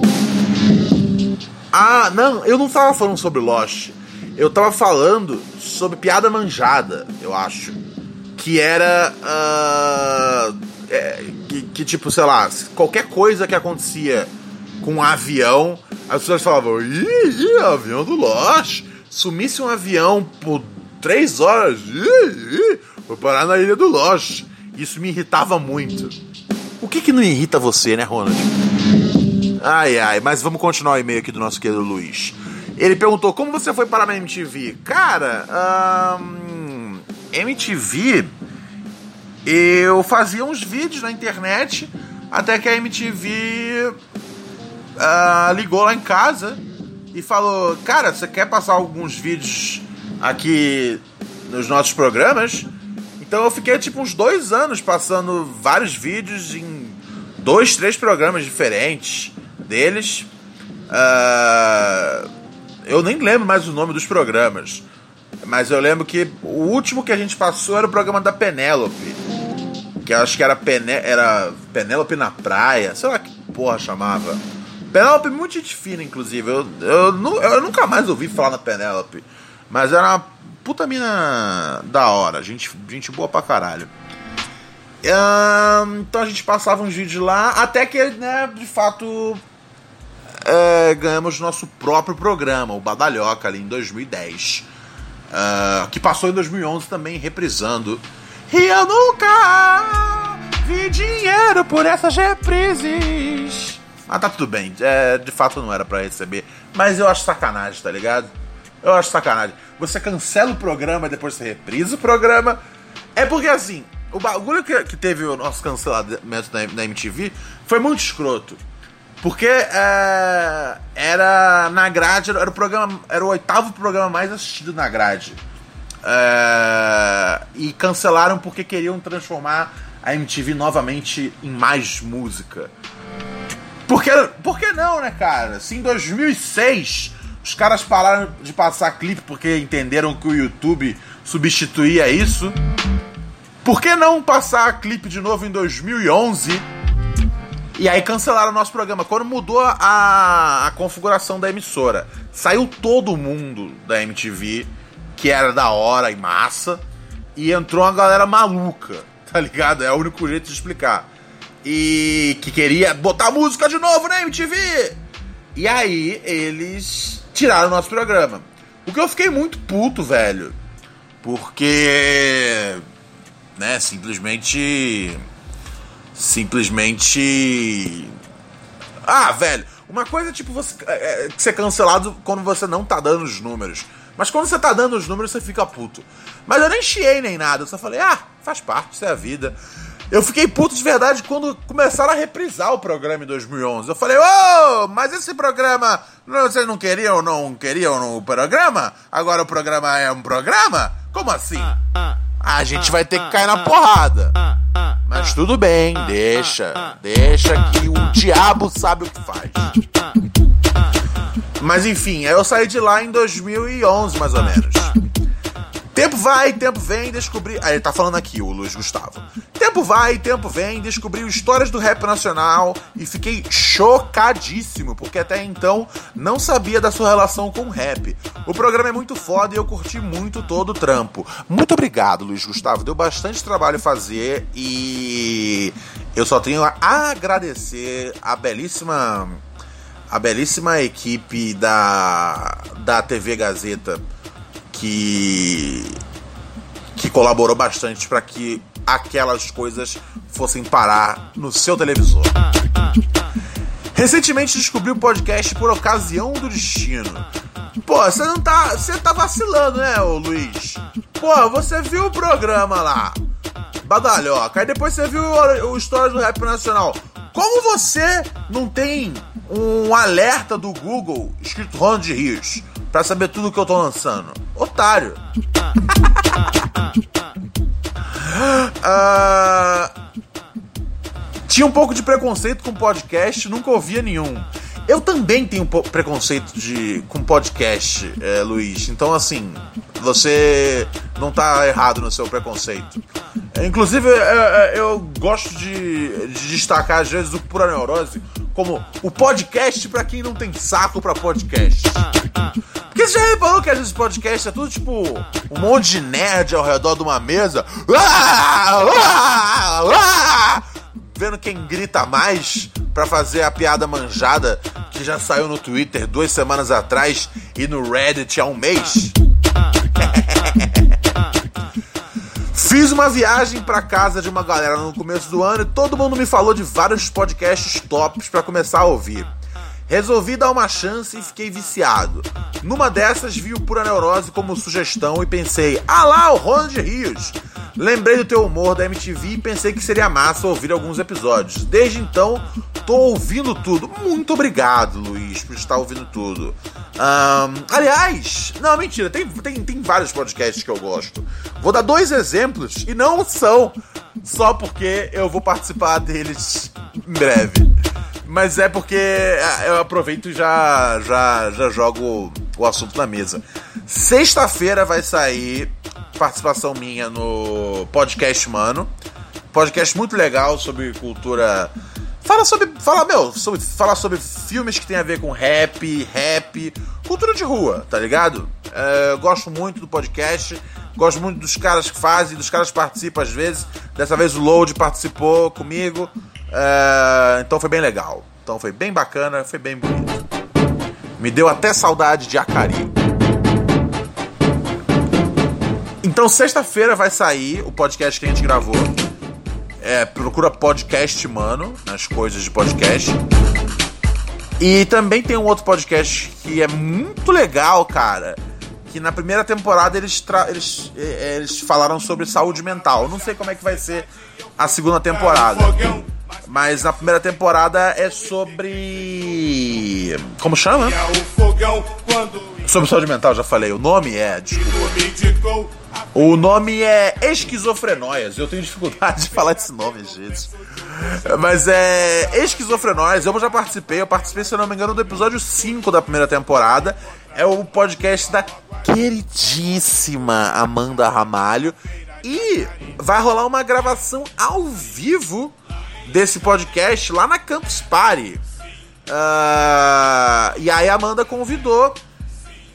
Ah, não, eu não tava falando sobre Lost. Eu tava falando sobre piada manjada, eu acho. Que era. ah, é, que, que, tipo, sei lá, qualquer coisa que acontecia com um avião, as pessoas falavam: ih, ih, avião do Lost. Sumisse um avião por três horas, ih, ih, foi parar na ilha do Lost. Isso me irritava muito. O que que não irrita você, né, Ronald? Ai, ai, mas vamos continuar o e-mail aqui do nosso querido Luiz. Ele perguntou como você foi parar na MTV. Cara, ahn, MTV, eu fazia uns vídeos na internet até que a MTV ah, ligou lá em casa e falou: Cara, você quer passar alguns vídeos aqui nos nossos programas? Então eu fiquei tipo uns dois anos passando vários vídeos em dois, três programas diferentes deles. Ah, eu nem lembro mais o nome dos programas. Mas eu lembro que o último que a gente passou era o programa da Penélope. Que eu acho que era, Pené era Penélope na praia. Sei lá que porra chamava. Penélope muito gente fina, inclusive. Eu, eu, eu nunca mais ouvi falar na Penélope. Mas era uma puta mina da hora. Gente, gente boa pra caralho. Então a gente passava uns vídeos lá. Até que, né, de fato, é, ganhamos nosso próprio programa, o Badalhoca, ali em 2010. uh, que passou em 2011 também reprisando. E eu nunca vi dinheiro por essas reprises. Ah, tá tudo bem. É, de fato não era para receber. Mas eu acho sacanagem, tá ligado? Eu acho sacanagem. Você cancela o programa e depois você reprisa o programa. É porque assim, o bagulho que, que teve o nosso cancelamento na, na MTV foi muito escroto. Porque é, era na grade, era o programa, era o oitavo programa mais assistido na grade. É, e cancelaram porque queriam transformar a MTV novamente em mais música. Porque, por que não, né, cara? Se em 2006 os caras pararam de passar clipe porque entenderam que o YouTube substituía isso, por que não passar clipe de novo em 2011? E aí cancelaram o nosso programa. Quando mudou a, a configuração da emissora, saiu todo mundo da MTV, que era da hora e massa, e entrou uma galera maluca, tá ligado? É o único jeito de explicar. E que queria botar música de novo na MTV. E aí eles tiraram o nosso programa. O que eu fiquei muito puto, velho. Porque. Né, simplesmente simplesmente. Ah, velho, uma coisa é tipo você é, é, ser cancelado quando você não tá dando os números. Mas quando você tá dando os números, você fica puto. Mas eu nem chiei nem nada, eu só falei, ah, faz parte, isso é a vida. Eu fiquei puto de verdade quando começaram a reprisar o programa em 2011. Eu falei, ô, oh, mas esse programa, vocês não queriam não queriam o programa? Agora o programa é um programa? Como assim? Ah, ah, a gente vai ter que cair na porrada. Mas tudo bem, deixa. Deixa que o diabo sabe o que faz. Mas enfim, eu saí de lá em 2011, mais ou menos. Tempo vai, tempo vem, descobrir. Ah, ele tá falando aqui, o Luiz Gustavo. Tempo vai, tempo vem, descobri histórias do rap nacional e fiquei chocadíssimo, porque até então não sabia da sua relação com o rap. O programa é muito foda e eu curti muito todo o trampo. Muito obrigado, Luiz Gustavo. Deu bastante trabalho fazer e eu só tenho a agradecer a belíssima a belíssima equipe da da TV Gazeta que que colaborou bastante para que aquelas coisas fossem parar no seu televisor. Recentemente descobri o podcast por ocasião do destino. Pô, você não tá. Você tá vacilando, né, ô Luiz? Pô, você viu o programa lá. Badalhoca. Aí depois você viu o, História do Rap Nacional. Como você não tem um alerta do Google escrito Ronald Rios pra saber tudo que eu tô lançando? Otário. uh, tinha um pouco de preconceito com podcast, nunca ouvia nenhum. Eu também tenho preconceito de, com podcast, é, Luiz. Então, assim, você não tá errado no seu preconceito. Inclusive, eu, eu gosto de, de, destacar, às vezes, o Pura Neurose como o podcast para quem não tem saco para podcast. Porque você já reparou que às vezes podcast é tudo tipo um monte de nerd ao redor de uma mesa. Ah, ah, ah, vendo quem grita mais para fazer a piada manjada que já saiu no Twitter duas semanas atrás e no Reddit há um mês. Fiz uma viagem para casa de uma galera no começo do ano e todo mundo me falou de vários podcasts tops para começar a ouvir. Resolvi dar uma chance e fiquei viciado. Numa dessas vi o Pura Neurose como sugestão e pensei: ah lá, o Ronald Rios! Lembrei do teu humor da MTV e pensei que seria massa ouvir alguns episódios. Desde então, tô ouvindo tudo. Muito obrigado, Luiz, por estar ouvindo tudo. Um, aliás, não, mentira, tem, tem, tem vários podcasts que eu gosto. Vou dar dois exemplos e não são só porque eu vou participar deles em breve. Mas é porque é, eu aproveito e já, já, já jogo o assunto na mesa. Sexta-feira vai sair participação minha no podcast Mano. Podcast muito legal sobre cultura. Fala sobre. Fala, meu, sobre, fala sobre filmes que tem a ver com rap, rap, cultura de rua, tá ligado? É, eu gosto muito do podcast, gosto muito dos caras que fazem, dos caras que participam às vezes. Dessa vez o Load participou comigo. É, então foi bem legal. Então foi bem bacana, foi bem bonito. Me deu até saudade de Acari. Então, sexta-feira vai sair o podcast que a gente gravou. É, procura podcast, mano, nas coisas de podcast. E também tem um outro podcast que é muito legal, cara. Que na primeira temporada eles, eles, é, eles falaram sobre saúde mental. Não sei como é que vai ser a segunda temporada. Mas na primeira temporada é sobre. Como chama? Sobre saúde mental, já falei. O nome é. Desculpa. O nome é Esquizofrenóias. Eu tenho dificuldade de falar esse nome, gente. Mas é. Esquizofrenóias. Eu já participei. Eu participei, se não me engano, do episódio 5 da primeira temporada. É o podcast da queridíssima Amanda Ramalho. E vai rolar uma gravação ao vivo desse podcast lá na Campus Party. Uh, e aí a Amanda convidou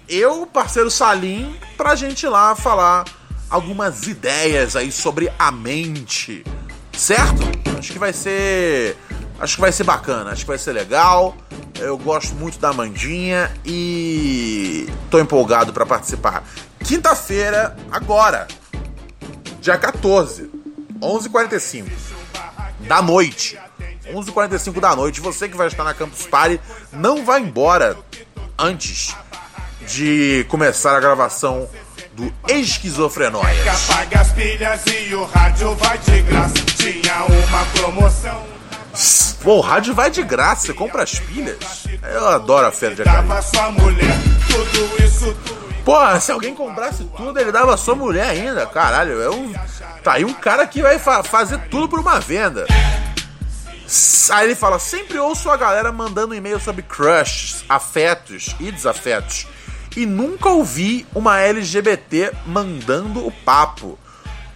eu, parceiro Salim, pra gente ir lá falar algumas ideias aí sobre a mente. Certo? Acho que vai ser. Acho que vai ser bacana, acho que vai ser legal. Eu gosto muito da Mandinha e tô empolgado para participar. Quinta-feira, agora, dia 14, 11h45 da noite. 11h45 da noite. Você que vai estar na Campus Party, não vai embora antes de começar a gravação do Esquizofrenóia. Pô, o rádio vai de graça, você compra as pilhas. Eu adoro a feira de acabamento. Porra, se alguém comprasse tudo, ele dava sua mulher ainda. Caralho, é um. Tá aí um cara que vai fa fazer tudo por uma venda. Aí ele fala: sempre ouço a galera mandando e-mail sobre crushes, afetos e desafetos e nunca ouvi uma LGBT mandando o papo.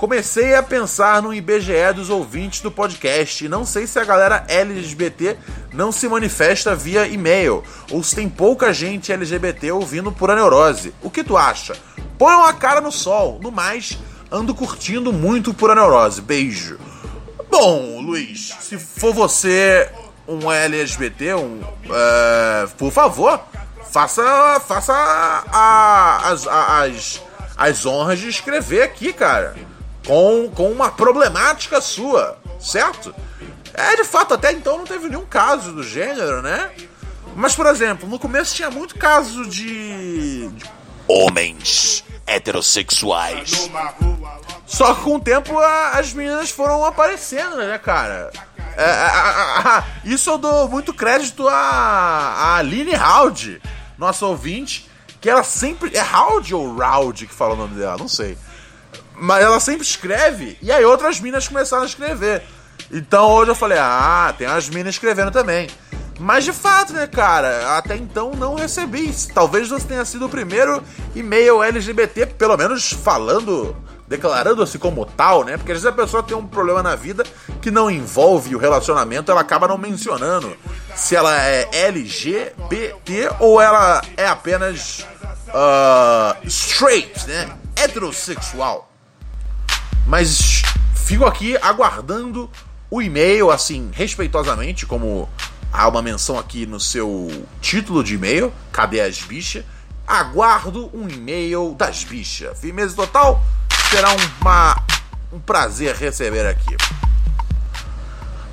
Comecei a pensar no IBGE dos ouvintes do podcast e não sei se a galera LGBT não se manifesta via e-mail ou se tem pouca gente LGBT ouvindo por a neurose. O que tu acha? Põe uma cara no sol. No mais, ando curtindo muito por a neurose. Beijo. Bom, Luiz, se for você um LGBT, um, uh, por favor, faça, faça a, as, as, as honras de escrever aqui, cara. Com, com uma problemática sua, certo? É, de fato, até então não teve nenhum caso do gênero, né? Mas, por exemplo, no começo tinha muito caso de. de homens heterossexuais. Só que com o tempo a, as meninas foram aparecendo, né, cara? É, a, a, isso eu dou muito crédito a, a Aline Howdy, nossa ouvinte, que ela sempre. É Howdy ou Rowdy que fala o nome dela? Não sei. Mas ela sempre escreve, e aí outras minas começaram a escrever. Então hoje eu falei, ah, tem as minas escrevendo também. Mas de fato, né, cara, até então não recebi. Talvez você tenha sido o primeiro e-mail LGBT, pelo menos falando declarando-se como tal, né? Porque às vezes a pessoa tem um problema na vida que não envolve o relacionamento, ela acaba não mencionando se ela é LGBT ou ela é apenas uh, straight, né? Heterossexual. Mas fico aqui aguardando o e-mail, assim, respeitosamente, como há uma menção aqui no seu título de e-mail, cadê as bichas? Aguardo um e-mail das bichas. Firmeza total? será uma, um prazer receber aqui.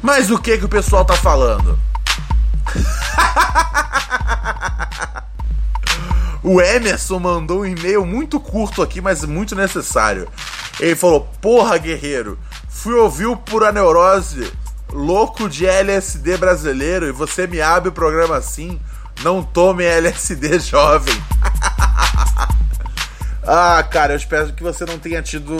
Mas o que que o pessoal tá falando? o Emerson mandou um e-mail muito curto aqui, mas muito necessário. Ele falou: Porra, guerreiro, fui ouvir o Pura Neurose, louco de LSD brasileiro, e você me abre o programa assim. Não tome LSD jovem. Ah, cara, eu espero que você não tenha tido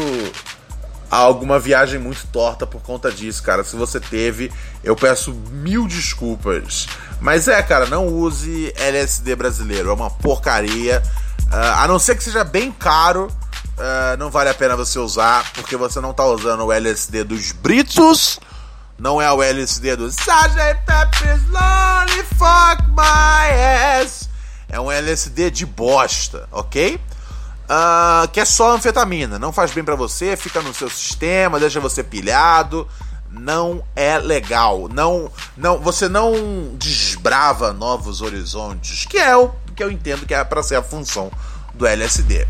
alguma viagem muito torta por conta disso, cara. Se você teve, eu peço mil desculpas. Mas é, cara, não use LSD brasileiro, é uma porcaria. Uh, a não ser que seja bem caro, uh, não vale a pena você usar, porque você não tá usando o LSD dos Britos, não é o LSD do Sgt. Pepper's Lonely Fuck My Ass. É um LSD de bosta, ok? Uh, que é só anfetamina, não faz bem para você, fica no seu sistema, deixa você pilhado, não é legal, não, não, você não desbrava novos horizontes, que é o que eu entendo que é para ser a função do LSD.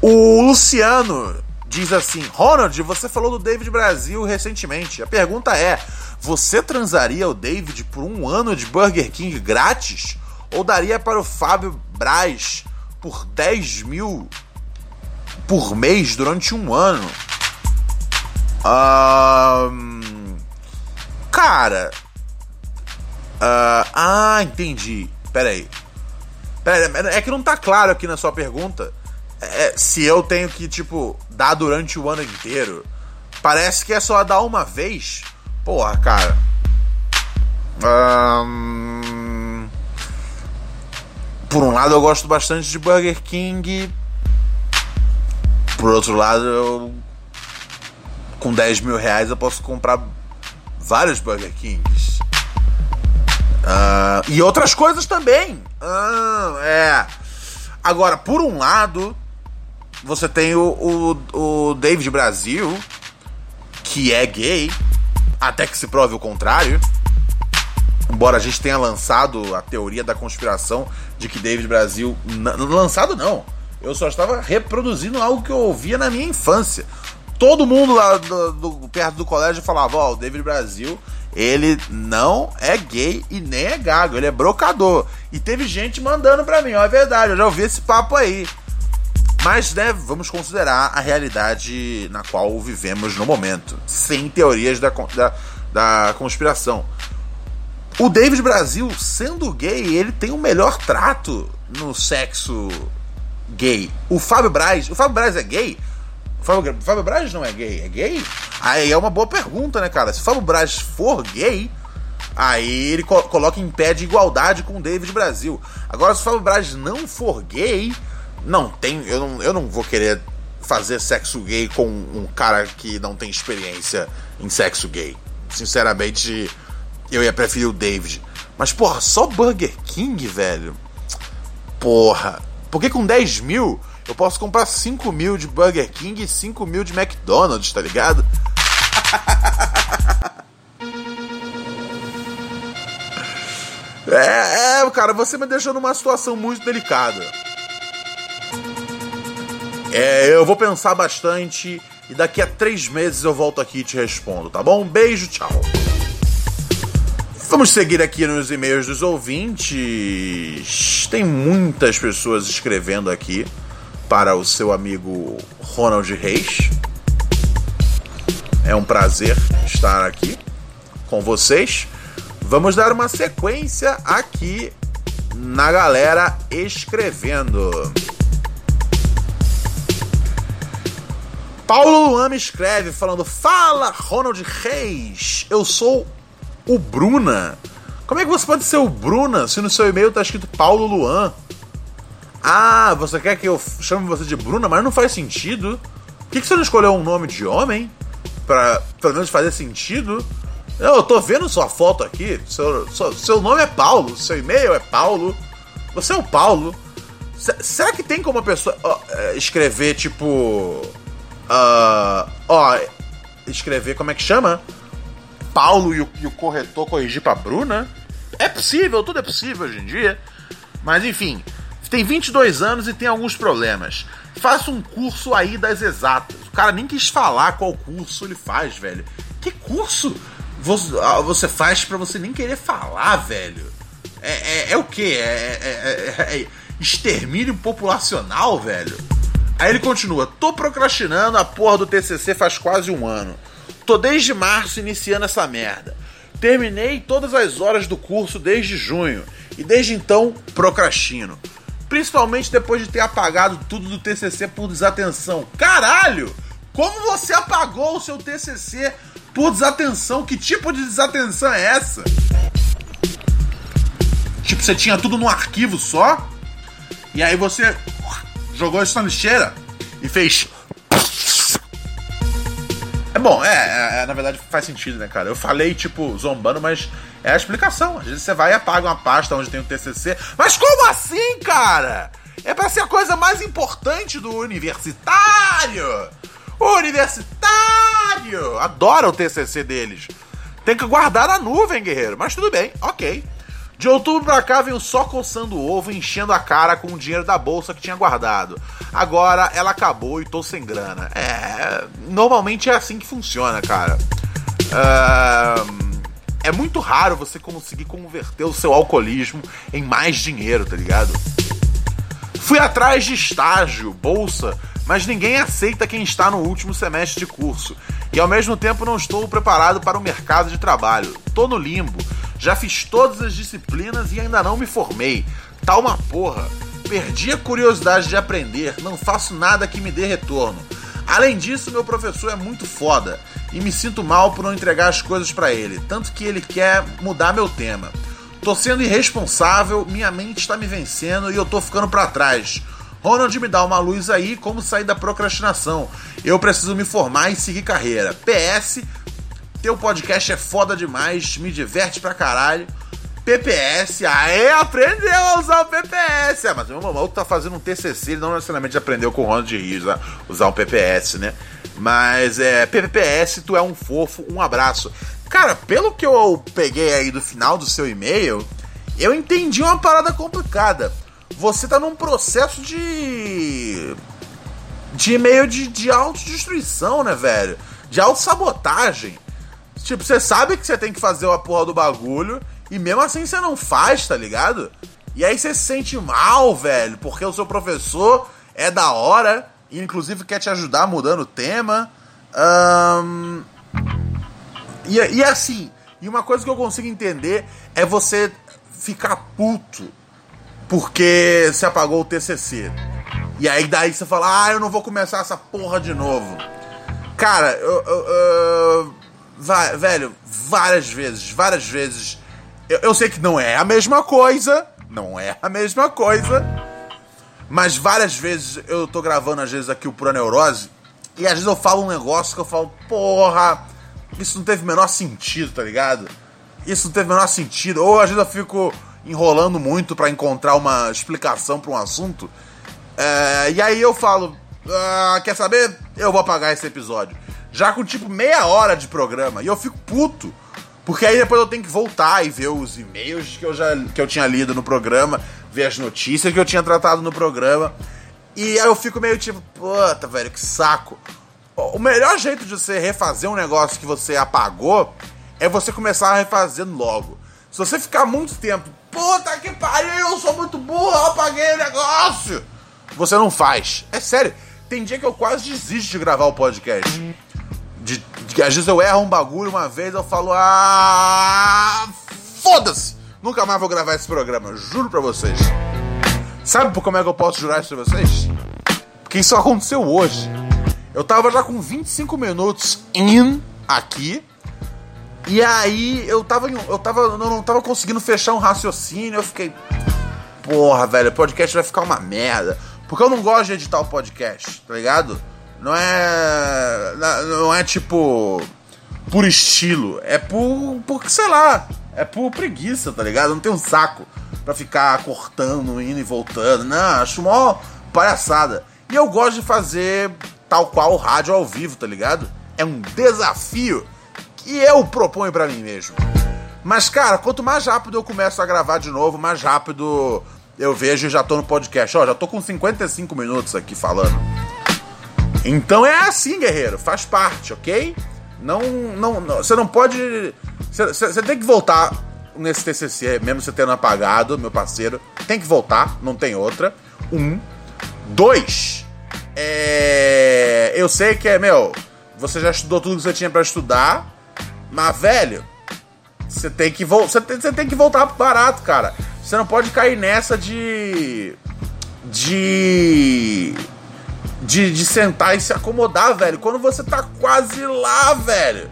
O Luciano diz assim: Ronald, você falou do David Brasil recentemente. A pergunta é: você transaria o David por um ano de Burger King grátis? Ou daria para o Fábio Braz por 10 mil por mês durante um ano? Um, cara. Uh, ah, entendi. Pera aí. É que não tá claro aqui na sua pergunta é, se eu tenho que, tipo, dar durante o ano inteiro. Parece que é só dar uma vez. Porra, cara. Um... Por um lado, eu gosto bastante de Burger King. Por outro lado, eu. Com 10 mil reais eu posso comprar vários Burger Kings. Uh, e outras coisas também. Uh, é. Agora, por um lado, você tem o, o, o David Brasil, que é gay, até que se prove o contrário. Embora a gente tenha lançado a teoria da conspiração de que David Brasil. Lançado não. Eu só estava reproduzindo algo que eu ouvia na minha infância. Todo mundo lá do, do perto do colégio falava: Ó, oh, o David Brasil, ele não é gay e nem é gago, ele é brocador. E teve gente mandando pra mim: Ó, é verdade, eu já ouvi esse papo aí. Mas, né, vamos considerar a realidade na qual vivemos no momento, sem teorias da, da, da conspiração. O David Brasil, sendo gay, ele tem o melhor trato no sexo gay. O Fábio Braz, o Fábio Braz é gay? O Fábio, Fábio Braz não é gay, é gay? Aí é uma boa pergunta, né, cara? Se o Fábio Braz for gay, aí ele co coloca em pé de igualdade com o David Brasil. Agora, se o Fábio Braz não for gay, não tem. Eu não, eu não vou querer fazer sexo gay com um cara que não tem experiência em sexo gay. Sinceramente, eu ia preferir o David. Mas, porra, só Burger King, velho? Porra. Porque com 10 mil eu posso comprar 5 mil de Burger King e 5 mil de McDonald's, tá ligado? é, é, cara, você me deixou numa situação muito delicada. É, eu vou pensar bastante e daqui a três meses eu volto aqui e te respondo, tá bom? Um beijo, tchau. Vamos seguir aqui nos e-mails dos ouvintes. Tem muitas pessoas escrevendo aqui para o seu amigo Ronald Reis. É um prazer estar aqui com vocês. Vamos dar uma sequência aqui na galera escrevendo. Paulo Luan me escreve falando: Fala, Ronald Reis, eu sou o Bruna. Como é que você pode ser o Bruna se no seu e-mail tá escrito Paulo Luan? Ah, você quer que eu chame você de Bruna, mas não faz sentido. Por que, que você não escolheu um nome de homem? Pra pelo menos fazer sentido? Eu tô vendo sua foto aqui. Seu, seu, seu nome é Paulo, seu e-mail é Paulo. Você é o Paulo. Será que tem como a pessoa uh, escrever tipo Uh, ó, escrever, como é que chama? Paulo e o, e o corretor corrigir pra Bruna? É possível, tudo é possível hoje em dia. Mas enfim, tem 22 anos e tem alguns problemas. Faça um curso aí das exatas. O cara nem quis falar qual curso ele faz, velho. Que curso ah, você faz para você nem querer falar, velho? É, é, é o que? É, é, é, é extermínio populacional, velho? Aí ele continua: tô procrastinando a porra do TCC faz quase um ano. Tô desde março iniciando essa merda. Terminei todas as horas do curso desde junho e desde então procrastino. Principalmente depois de ter apagado tudo do TCC por desatenção. Caralho! Como você apagou o seu TCC por desatenção? Que tipo de desatenção é essa? Tipo, você tinha tudo num arquivo só? E aí você jogou isso na lixeira e fez. Bom, é, é, é, na verdade faz sentido, né, cara? Eu falei, tipo, zombando, mas é a explicação. Às vezes você vai e apaga uma pasta onde tem o um TCC. Mas como assim, cara? É pra ser a coisa mais importante do universitário! O universitário! Adora o TCC deles. Tem que guardar na nuvem, guerreiro. Mas tudo bem, ok. De outubro pra cá venho só coçando o ovo e enchendo a cara com o dinheiro da bolsa que tinha guardado. Agora ela acabou e tô sem grana. É. Normalmente é assim que funciona, cara. É, é muito raro você conseguir converter o seu alcoolismo em mais dinheiro, tá ligado? Fui atrás de estágio, bolsa, mas ninguém aceita quem está no último semestre de curso. E ao mesmo tempo não estou preparado para o mercado de trabalho. Tô no limbo. Já fiz todas as disciplinas e ainda não me formei. Tá uma porra. Perdi a curiosidade de aprender, não faço nada que me dê retorno. Além disso, meu professor é muito foda e me sinto mal por não entregar as coisas para ele, tanto que ele quer mudar meu tema. Tô sendo irresponsável, minha mente está me vencendo e eu tô ficando para trás. Ronald me dá uma luz aí como sair da procrastinação. Eu preciso me formar e seguir carreira. PS, teu podcast é foda demais, me diverte pra caralho. PPS, aê, aprendeu a usar o PPS. É, mas o meu maluco tá fazendo um TCC, ele não necessariamente aprendeu com o Ronald Rios a usar um PPS, né? Mas é, PPS, tu é um fofo, um abraço. Cara, pelo que eu peguei aí do final do seu e-mail, eu entendi uma parada complicada. Você tá num processo de. de meio de, de autodestruição, né, velho? De autossabotagem. Tipo, você sabe que você tem que fazer a porra do bagulho e mesmo assim você não faz, tá ligado? E aí você se sente mal, velho, porque o seu professor é da hora e inclusive quer te ajudar mudando o tema. Um, e, e assim, e uma coisa que eu consigo entender é você ficar puto porque você apagou o TCC. E aí daí você fala, ah, eu não vou começar essa porra de novo. Cara, eu, eu, eu vai, velho, várias vezes, várias vezes. Eu, eu sei que não é a mesma coisa, não é a mesma coisa, mas várias vezes eu tô gravando, às vezes, aqui o Pura Neurose, e às vezes eu falo um negócio que eu falo, porra, isso não teve o menor sentido, tá ligado? Isso não teve o menor sentido. Ou às vezes eu fico enrolando muito para encontrar uma explicação para um assunto. É, e aí eu falo, ah, quer saber? Eu vou apagar esse episódio. Já com tipo meia hora de programa. E eu fico puto. Porque aí depois eu tenho que voltar e ver os e-mails que eu já que eu tinha lido no programa, ver as notícias que eu tinha tratado no programa. E aí eu fico meio tipo, puta, velho, que saco. O melhor jeito de você refazer um negócio que você apagou é você começar refazendo logo. Se você ficar muito tempo, puta que pariu, eu sou muito burro, eu apaguei o negócio. Você não faz. É sério. Tem dia que eu quase desisto de gravar o podcast. De, de, às vezes eu erro um bagulho uma vez, eu falo, ah, foda-se. Nunca mais vou gravar esse programa, juro pra vocês. Sabe como é que eu posso jurar isso pra vocês? Porque isso aconteceu hoje. Eu tava já com 25 minutos in aqui. E aí eu tava, eu tava, eu não tava conseguindo fechar um raciocínio. Eu fiquei, porra, velho, o podcast vai ficar uma merda. Porque eu não gosto de editar o podcast, tá ligado? Não é. Não é tipo. Por estilo. É por. por sei lá. É por preguiça, tá ligado? não tenho um saco pra ficar cortando, indo e voltando. Não, acho mó palhaçada. E eu gosto de fazer tal qual o rádio ao vivo, tá ligado? É um desafio que eu proponho para mim mesmo. Mas, cara, quanto mais rápido eu começo a gravar de novo, mais rápido eu vejo e já tô no podcast. Ó, já tô com 55 minutos aqui falando. Então é assim, guerreiro. Faz parte, ok? Não, não, não você não pode. Você tem que voltar nesse TCC, mesmo você tendo apagado, meu parceiro. Tem que voltar, não tem outra. Um. Dois. É, eu sei que é, meu. Você já estudou tudo que você tinha para estudar. Mas, velho, você tem que você tem, tem que voltar barato, cara. Você não pode cair nessa de. De. De, de sentar e se acomodar, velho. Quando você tá quase lá, velho.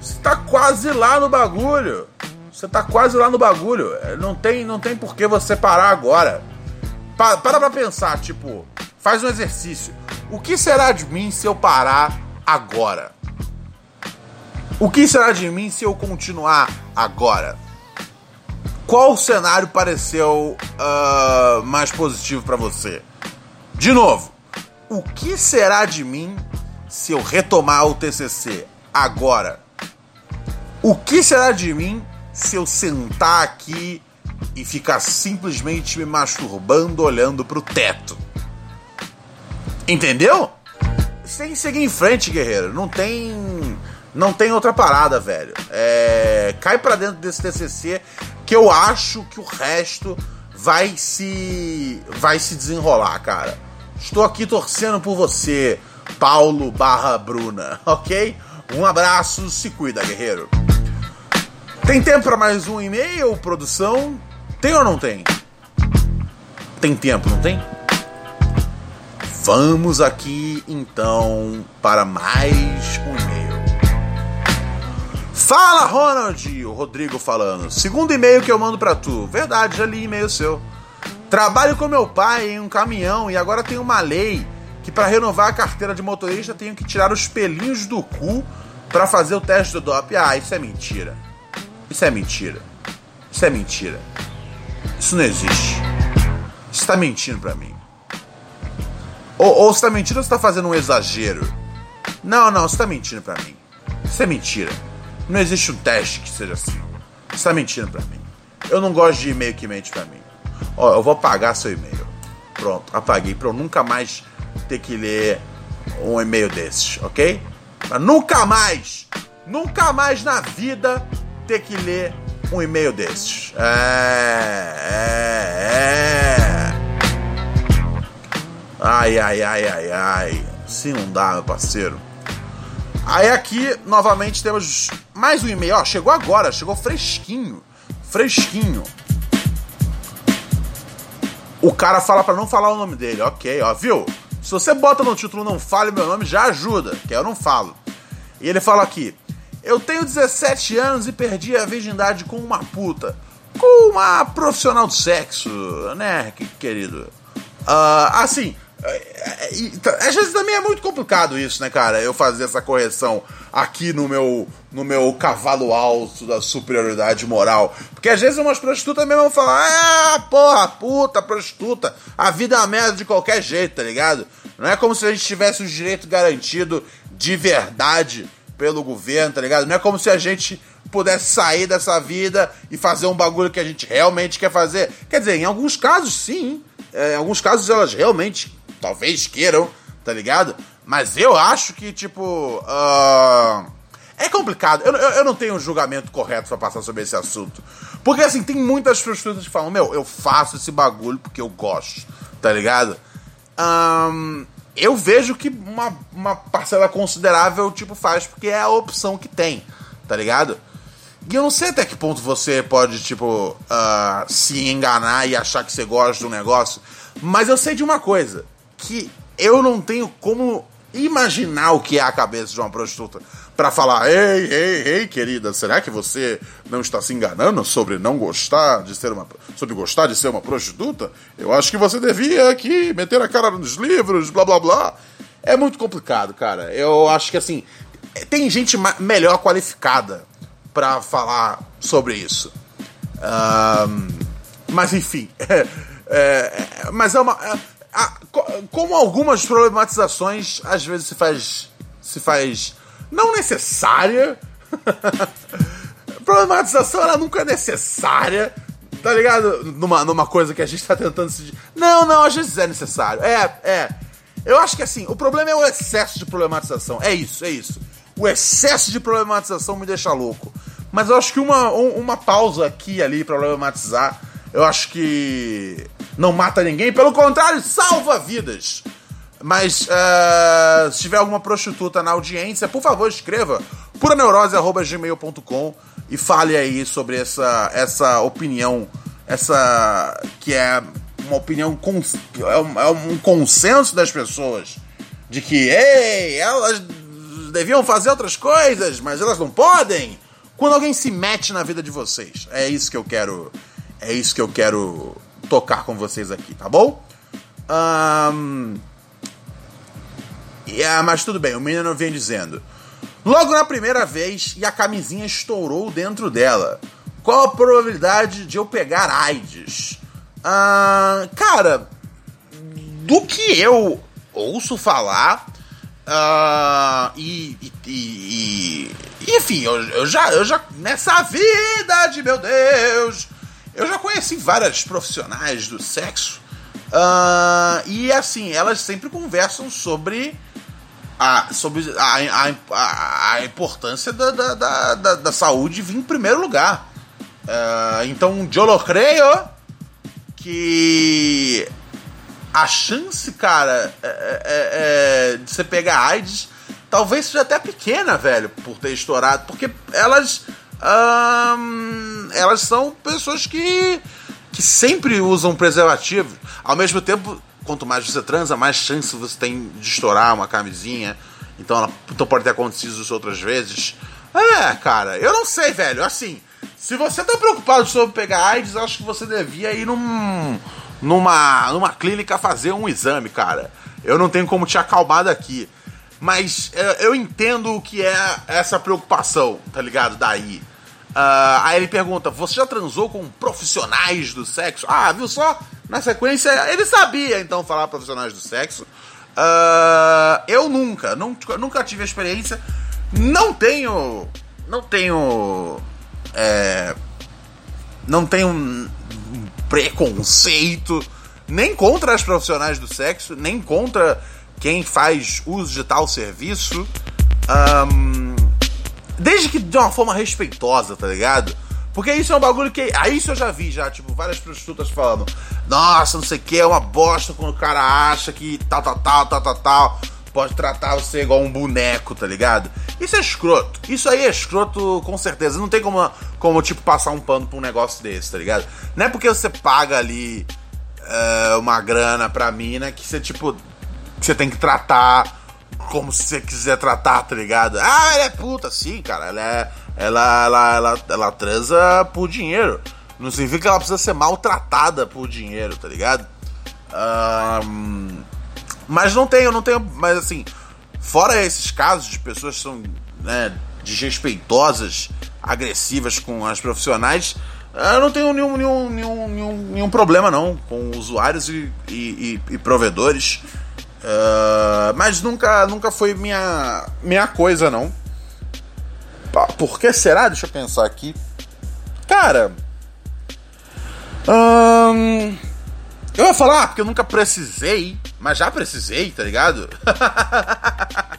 Você tá quase lá no bagulho. Você tá quase lá no bagulho. É, não tem, não tem por que você parar agora. Pa, para pra pensar, tipo, faz um exercício. O que será de mim se eu parar agora? O que será de mim se eu continuar agora? Qual cenário pareceu uh, mais positivo para você? De novo, o que será de mim se eu retomar o TCC agora? O que será de mim se eu sentar aqui e ficar simplesmente me masturbando olhando pro teto. Entendeu? Você tem que seguir em frente, guerreiro. Não tem. Não tem outra parada, velho. É, cai pra dentro desse TCC que eu acho que o resto vai se. vai se desenrolar, cara. Estou aqui torcendo por você, Paulo barra Bruna, ok? Um abraço, se cuida, guerreiro. Tem tempo para mais um e-mail, produção? Tem ou não tem? Tem tempo, não tem? Vamos aqui então para mais um. Fala, Ronald! O Rodrigo falando. Segundo e-mail que eu mando para tu. Verdade, já li e-mail seu. Trabalho com meu pai em um caminhão e agora tem uma lei que para renovar a carteira de motorista tenho que tirar os pelinhos do cu para fazer o teste do DOP. Ah, isso é mentira. Isso é mentira. Isso é mentira. Isso não existe. Você tá mentindo pra mim. Ou, ou você tá mentindo ou você tá fazendo um exagero? Não, não, você tá mentindo pra mim. Isso é mentira. Não existe um teste que seja assim. Você tá mentindo pra mim. Eu não gosto de e-mail que mente pra mim. Ó, eu vou apagar seu e-mail. Pronto, apaguei pra eu nunca mais ter que ler um e-mail desses, ok? Mas nunca mais, nunca mais na vida ter que ler um e-mail desses. É, é, é. Ai, ai, ai, ai, ai. Se não dá, meu parceiro. Aí aqui, novamente, temos mais um e-mail. Ó, chegou agora, chegou fresquinho. Fresquinho. O cara fala para não falar o nome dele. Ok, ó, viu? Se você bota no título não fale meu nome, já ajuda, que eu não falo. E ele fala aqui: Eu tenho 17 anos e perdi a virgindade com uma puta. Com uma profissional do sexo, né, querido? Uh, assim, às vezes também é muito complicado isso, né, cara? Eu fazer essa correção aqui no meu, no meu cavalo alto da superioridade moral. Porque às vezes umas prostitutas mesmo vão falar: ah, porra, puta, prostituta, a vida é uma merda de qualquer jeito, tá ligado? Não é como se a gente tivesse o direito garantido de verdade pelo governo, tá ligado? Não é como se a gente pudesse sair dessa vida e fazer um bagulho que a gente realmente quer fazer. Quer dizer, em alguns casos, sim. É, em alguns casos elas realmente talvez queiram, tá ligado? Mas eu acho que, tipo. Uh, é complicado. Eu, eu, eu, não tenho um julgamento correto para passar sobre esse assunto. Porque, assim, tem muitas prostitutas que falam: Meu, eu faço esse bagulho porque eu gosto, tá ligado? Um, eu vejo que uma, uma parcela considerável, tipo, faz porque é a opção que tem, tá ligado? E eu não sei até que ponto você pode, tipo, uh, se enganar e achar que você gosta do negócio. Mas eu sei de uma coisa que eu não tenho como imaginar o que é a cabeça de uma prostituta para falar: ei, ei, ei, querida, será que você não está se enganando sobre não gostar de ser uma. sobre gostar de ser uma prostituta? Eu acho que você devia aqui meter a cara nos livros, blá blá blá. É muito complicado, cara. Eu acho que assim. Tem gente melhor qualificada para falar sobre isso. Um, mas enfim. É, é, mas é uma. É, como algumas problematizações às vezes se faz se faz não necessária. Problematização ela nunca é necessária, tá ligado? Numa, numa coisa que a gente tá tentando se. Não, não, às vezes é necessário. É, é. Eu acho que assim, o problema é o excesso de problematização. É isso, é isso. O excesso de problematização me deixa louco. Mas eu acho que uma, uma pausa aqui e ali pra problematizar, eu acho que não mata ninguém, pelo contrário, salva vidas. Mas uh, se tiver alguma prostituta na audiência, por favor, escreva puraneurosa.gmail.com e fale aí sobre essa, essa opinião, essa que é uma opinião, é um, é um consenso das pessoas de que, ei, elas deviam fazer outras coisas, mas elas não podem. Quando alguém se mete na vida de vocês, é isso que eu quero, é isso que eu quero tocar com vocês aqui, tá bom? Um, yeah, mas tudo bem, o menino vem dizendo. Logo na primeira vez e a camisinha estourou dentro dela. Qual a probabilidade de eu pegar AIDS? Uh, cara, do que eu ouço falar, uh, e, e, e, e, enfim, eu, eu, já, eu já. Nessa vida de meu Deus, eu já conheci várias profissionais do sexo. Uh, e assim, elas sempre conversam sobre a, sobre a, a, a importância da, da, da, da, saúde vir em primeiro lugar. Uh, então, eu creio que a chance, cara, é, é, é, de você pegar AIDS talvez seja até pequena, velho, por ter estourado, porque elas. Elas são pessoas que, que sempre usam preservativo. Ao mesmo tempo, quanto mais você transa, mais chance você tem de estourar uma camisinha. Então ela então pode ter acontecido isso outras vezes. É, cara, eu não sei, velho. Assim, se você tá preocupado sobre pegar AIDS, acho que você devia ir num, numa, numa clínica fazer um exame, cara. Eu não tenho como te acalmar daqui. Mas é, eu entendo o que é essa preocupação, tá ligado? Daí. Uh, aí ele pergunta: Você já transou com profissionais do sexo? Ah, viu só? Na sequência, ele sabia então falar profissionais do sexo. Uh, eu nunca, nunca, nunca tive a experiência. Não tenho. Não tenho. É, não tenho preconceito nem contra as profissionais do sexo, nem contra quem faz uso de tal serviço. Um, desde que de uma forma respeitosa, tá ligado? Porque isso é um bagulho que. Aí isso eu já vi, já, tipo, várias prostitutas falando. Nossa, não sei o que, é uma bosta quando o cara acha que tal, tal, tal, tal, tal, tal. Pode tratar você igual um boneco, tá ligado? Isso é escroto. Isso aí é escroto com certeza. Não tem como, como tipo, passar um pano pra um negócio desse, tá ligado? Não é porque você paga ali uh, uma grana pra mina que você, tipo, que você tem que tratar como se você quiser tratar, tá ligado? Ah, ela é puta, sim, cara. Ela é. Ela, ela, ela, ela transa por dinheiro. Não significa que ela precisa ser maltratada por dinheiro, tá ligado? Um, mas não tenho, não tenho. Mas assim, fora esses casos de pessoas que são né, desrespeitosas, agressivas com as profissionais, eu não tenho nenhum, nenhum, nenhum, nenhum, nenhum problema não com usuários e, e, e, e provedores. Uh, mas nunca, nunca foi minha, minha coisa, não. Por que será? Deixa eu pensar aqui. Cara. Hum, eu ia falar, porque eu nunca precisei, mas já precisei, tá ligado?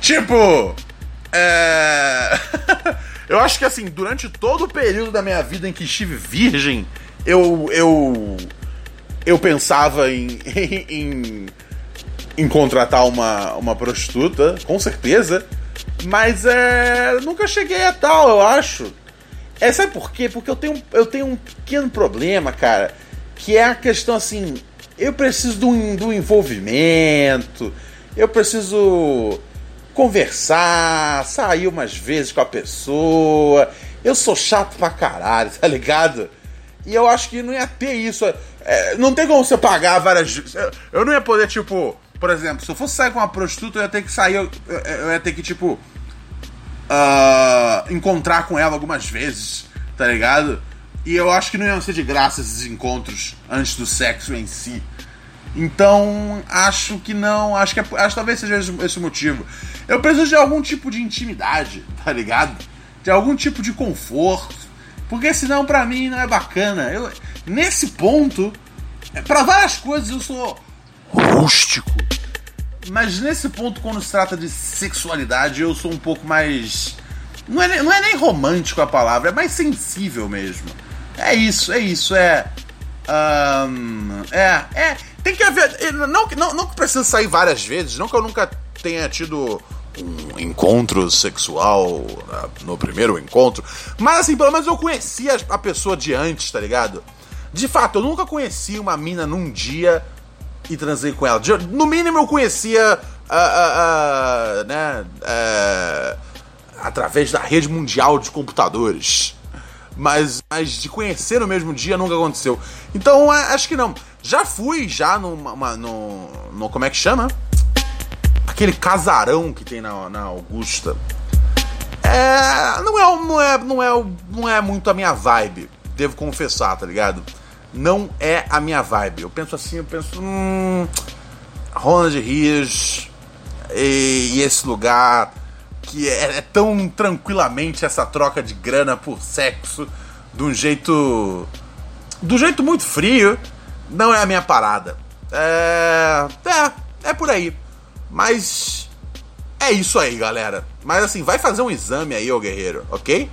tipo. É. eu acho que assim, durante todo o período da minha vida em que estive virgem, eu. eu eu pensava em, em, em, contratar uma, uma prostituta, com certeza. Mas é, nunca cheguei a tal, eu acho. É, sabe por quê? Porque eu tenho, eu tenho um pequeno problema, cara. Que é a questão assim. Eu preciso do, do envolvimento. Eu preciso conversar, sair umas vezes com a pessoa. Eu sou chato pra caralho, tá ligado? E eu acho que não ia ter isso. É, não tem como você pagar várias. Eu não ia poder, tipo, por exemplo, se eu fosse sair com uma prostituta, eu ia ter que sair. Eu, eu ia ter que, tipo. Uh, encontrar com ela algumas vezes, tá ligado? E eu acho que não iam ser de graça esses encontros antes do sexo em si. Então, acho que não. Acho que, é, acho que talvez seja esse o motivo. Eu preciso de algum tipo de intimidade, tá ligado? De algum tipo de conforto porque senão para mim não é bacana. Eu, nesse ponto, para várias coisas eu sou rústico. Mas nesse ponto, quando se trata de sexualidade, eu sou um pouco mais. Não é, não é nem romântico a palavra, é mais sensível mesmo. É isso, é isso, é. Um, é, é. Tem que haver. Não, não, não que precisa sair várias vezes, não que eu nunca tenha tido um encontro sexual no primeiro encontro. Mas assim, pelo menos eu conhecia a pessoa de antes, tá ligado? De fato, eu nunca conheci uma mina num dia e transei com ela. No mínimo eu conhecia. Uh, uh, uh, né, através da rede mundial de computadores. Mas, mas de conhecer no mesmo dia nunca aconteceu. Então acho que não. Já fui já numa, no. Como é que chama? Aquele casarão que tem na, na Augusta. É, não é, não é, não é, não é muito a minha vibe, devo confessar, tá ligado? Não é a minha vibe. Eu penso assim, eu penso, hum, Ronald Rios e, e esse lugar que é, é, tão tranquilamente essa troca de grana por sexo. de um jeito. Do jeito muito frio, não é a minha parada. É. É, é por aí. Mas. É isso aí, galera. Mas assim, vai fazer um exame aí, ô guerreiro, ok?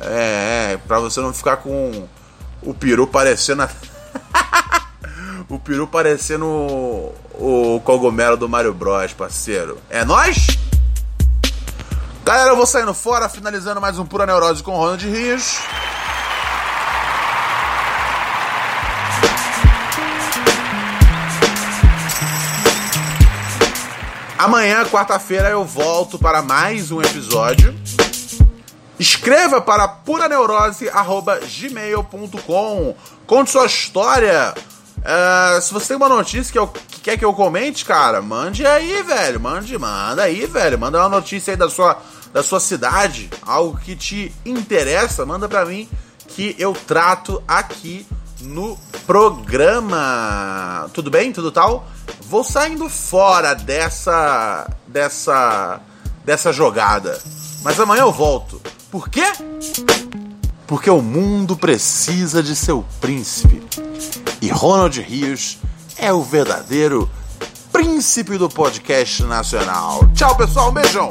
É, é pra você não ficar com o peru parecendo. A... o peru parecendo o, o cogumelo do Mario Bros, parceiro. É nós? Galera, eu vou saindo fora, finalizando mais um Pura Neurose com Ronald Rios. Amanhã, quarta-feira, eu volto para mais um episódio. Escreva para puraneurose.gmail.com. Conte sua história. Uh, se você tem uma notícia que, eu, que, quer que eu comente, cara, mande aí, velho. Mande, manda aí, velho. Manda uma notícia aí da sua, da sua cidade. Algo que te interessa, manda pra mim que eu trato aqui no programa. Tudo bem? Tudo tal? Vou saindo fora dessa dessa dessa jogada. Mas amanhã eu volto. Por quê? Porque o mundo precisa de seu príncipe. E Ronald Rios é o verdadeiro príncipe do podcast nacional. Tchau, pessoal. Beijão.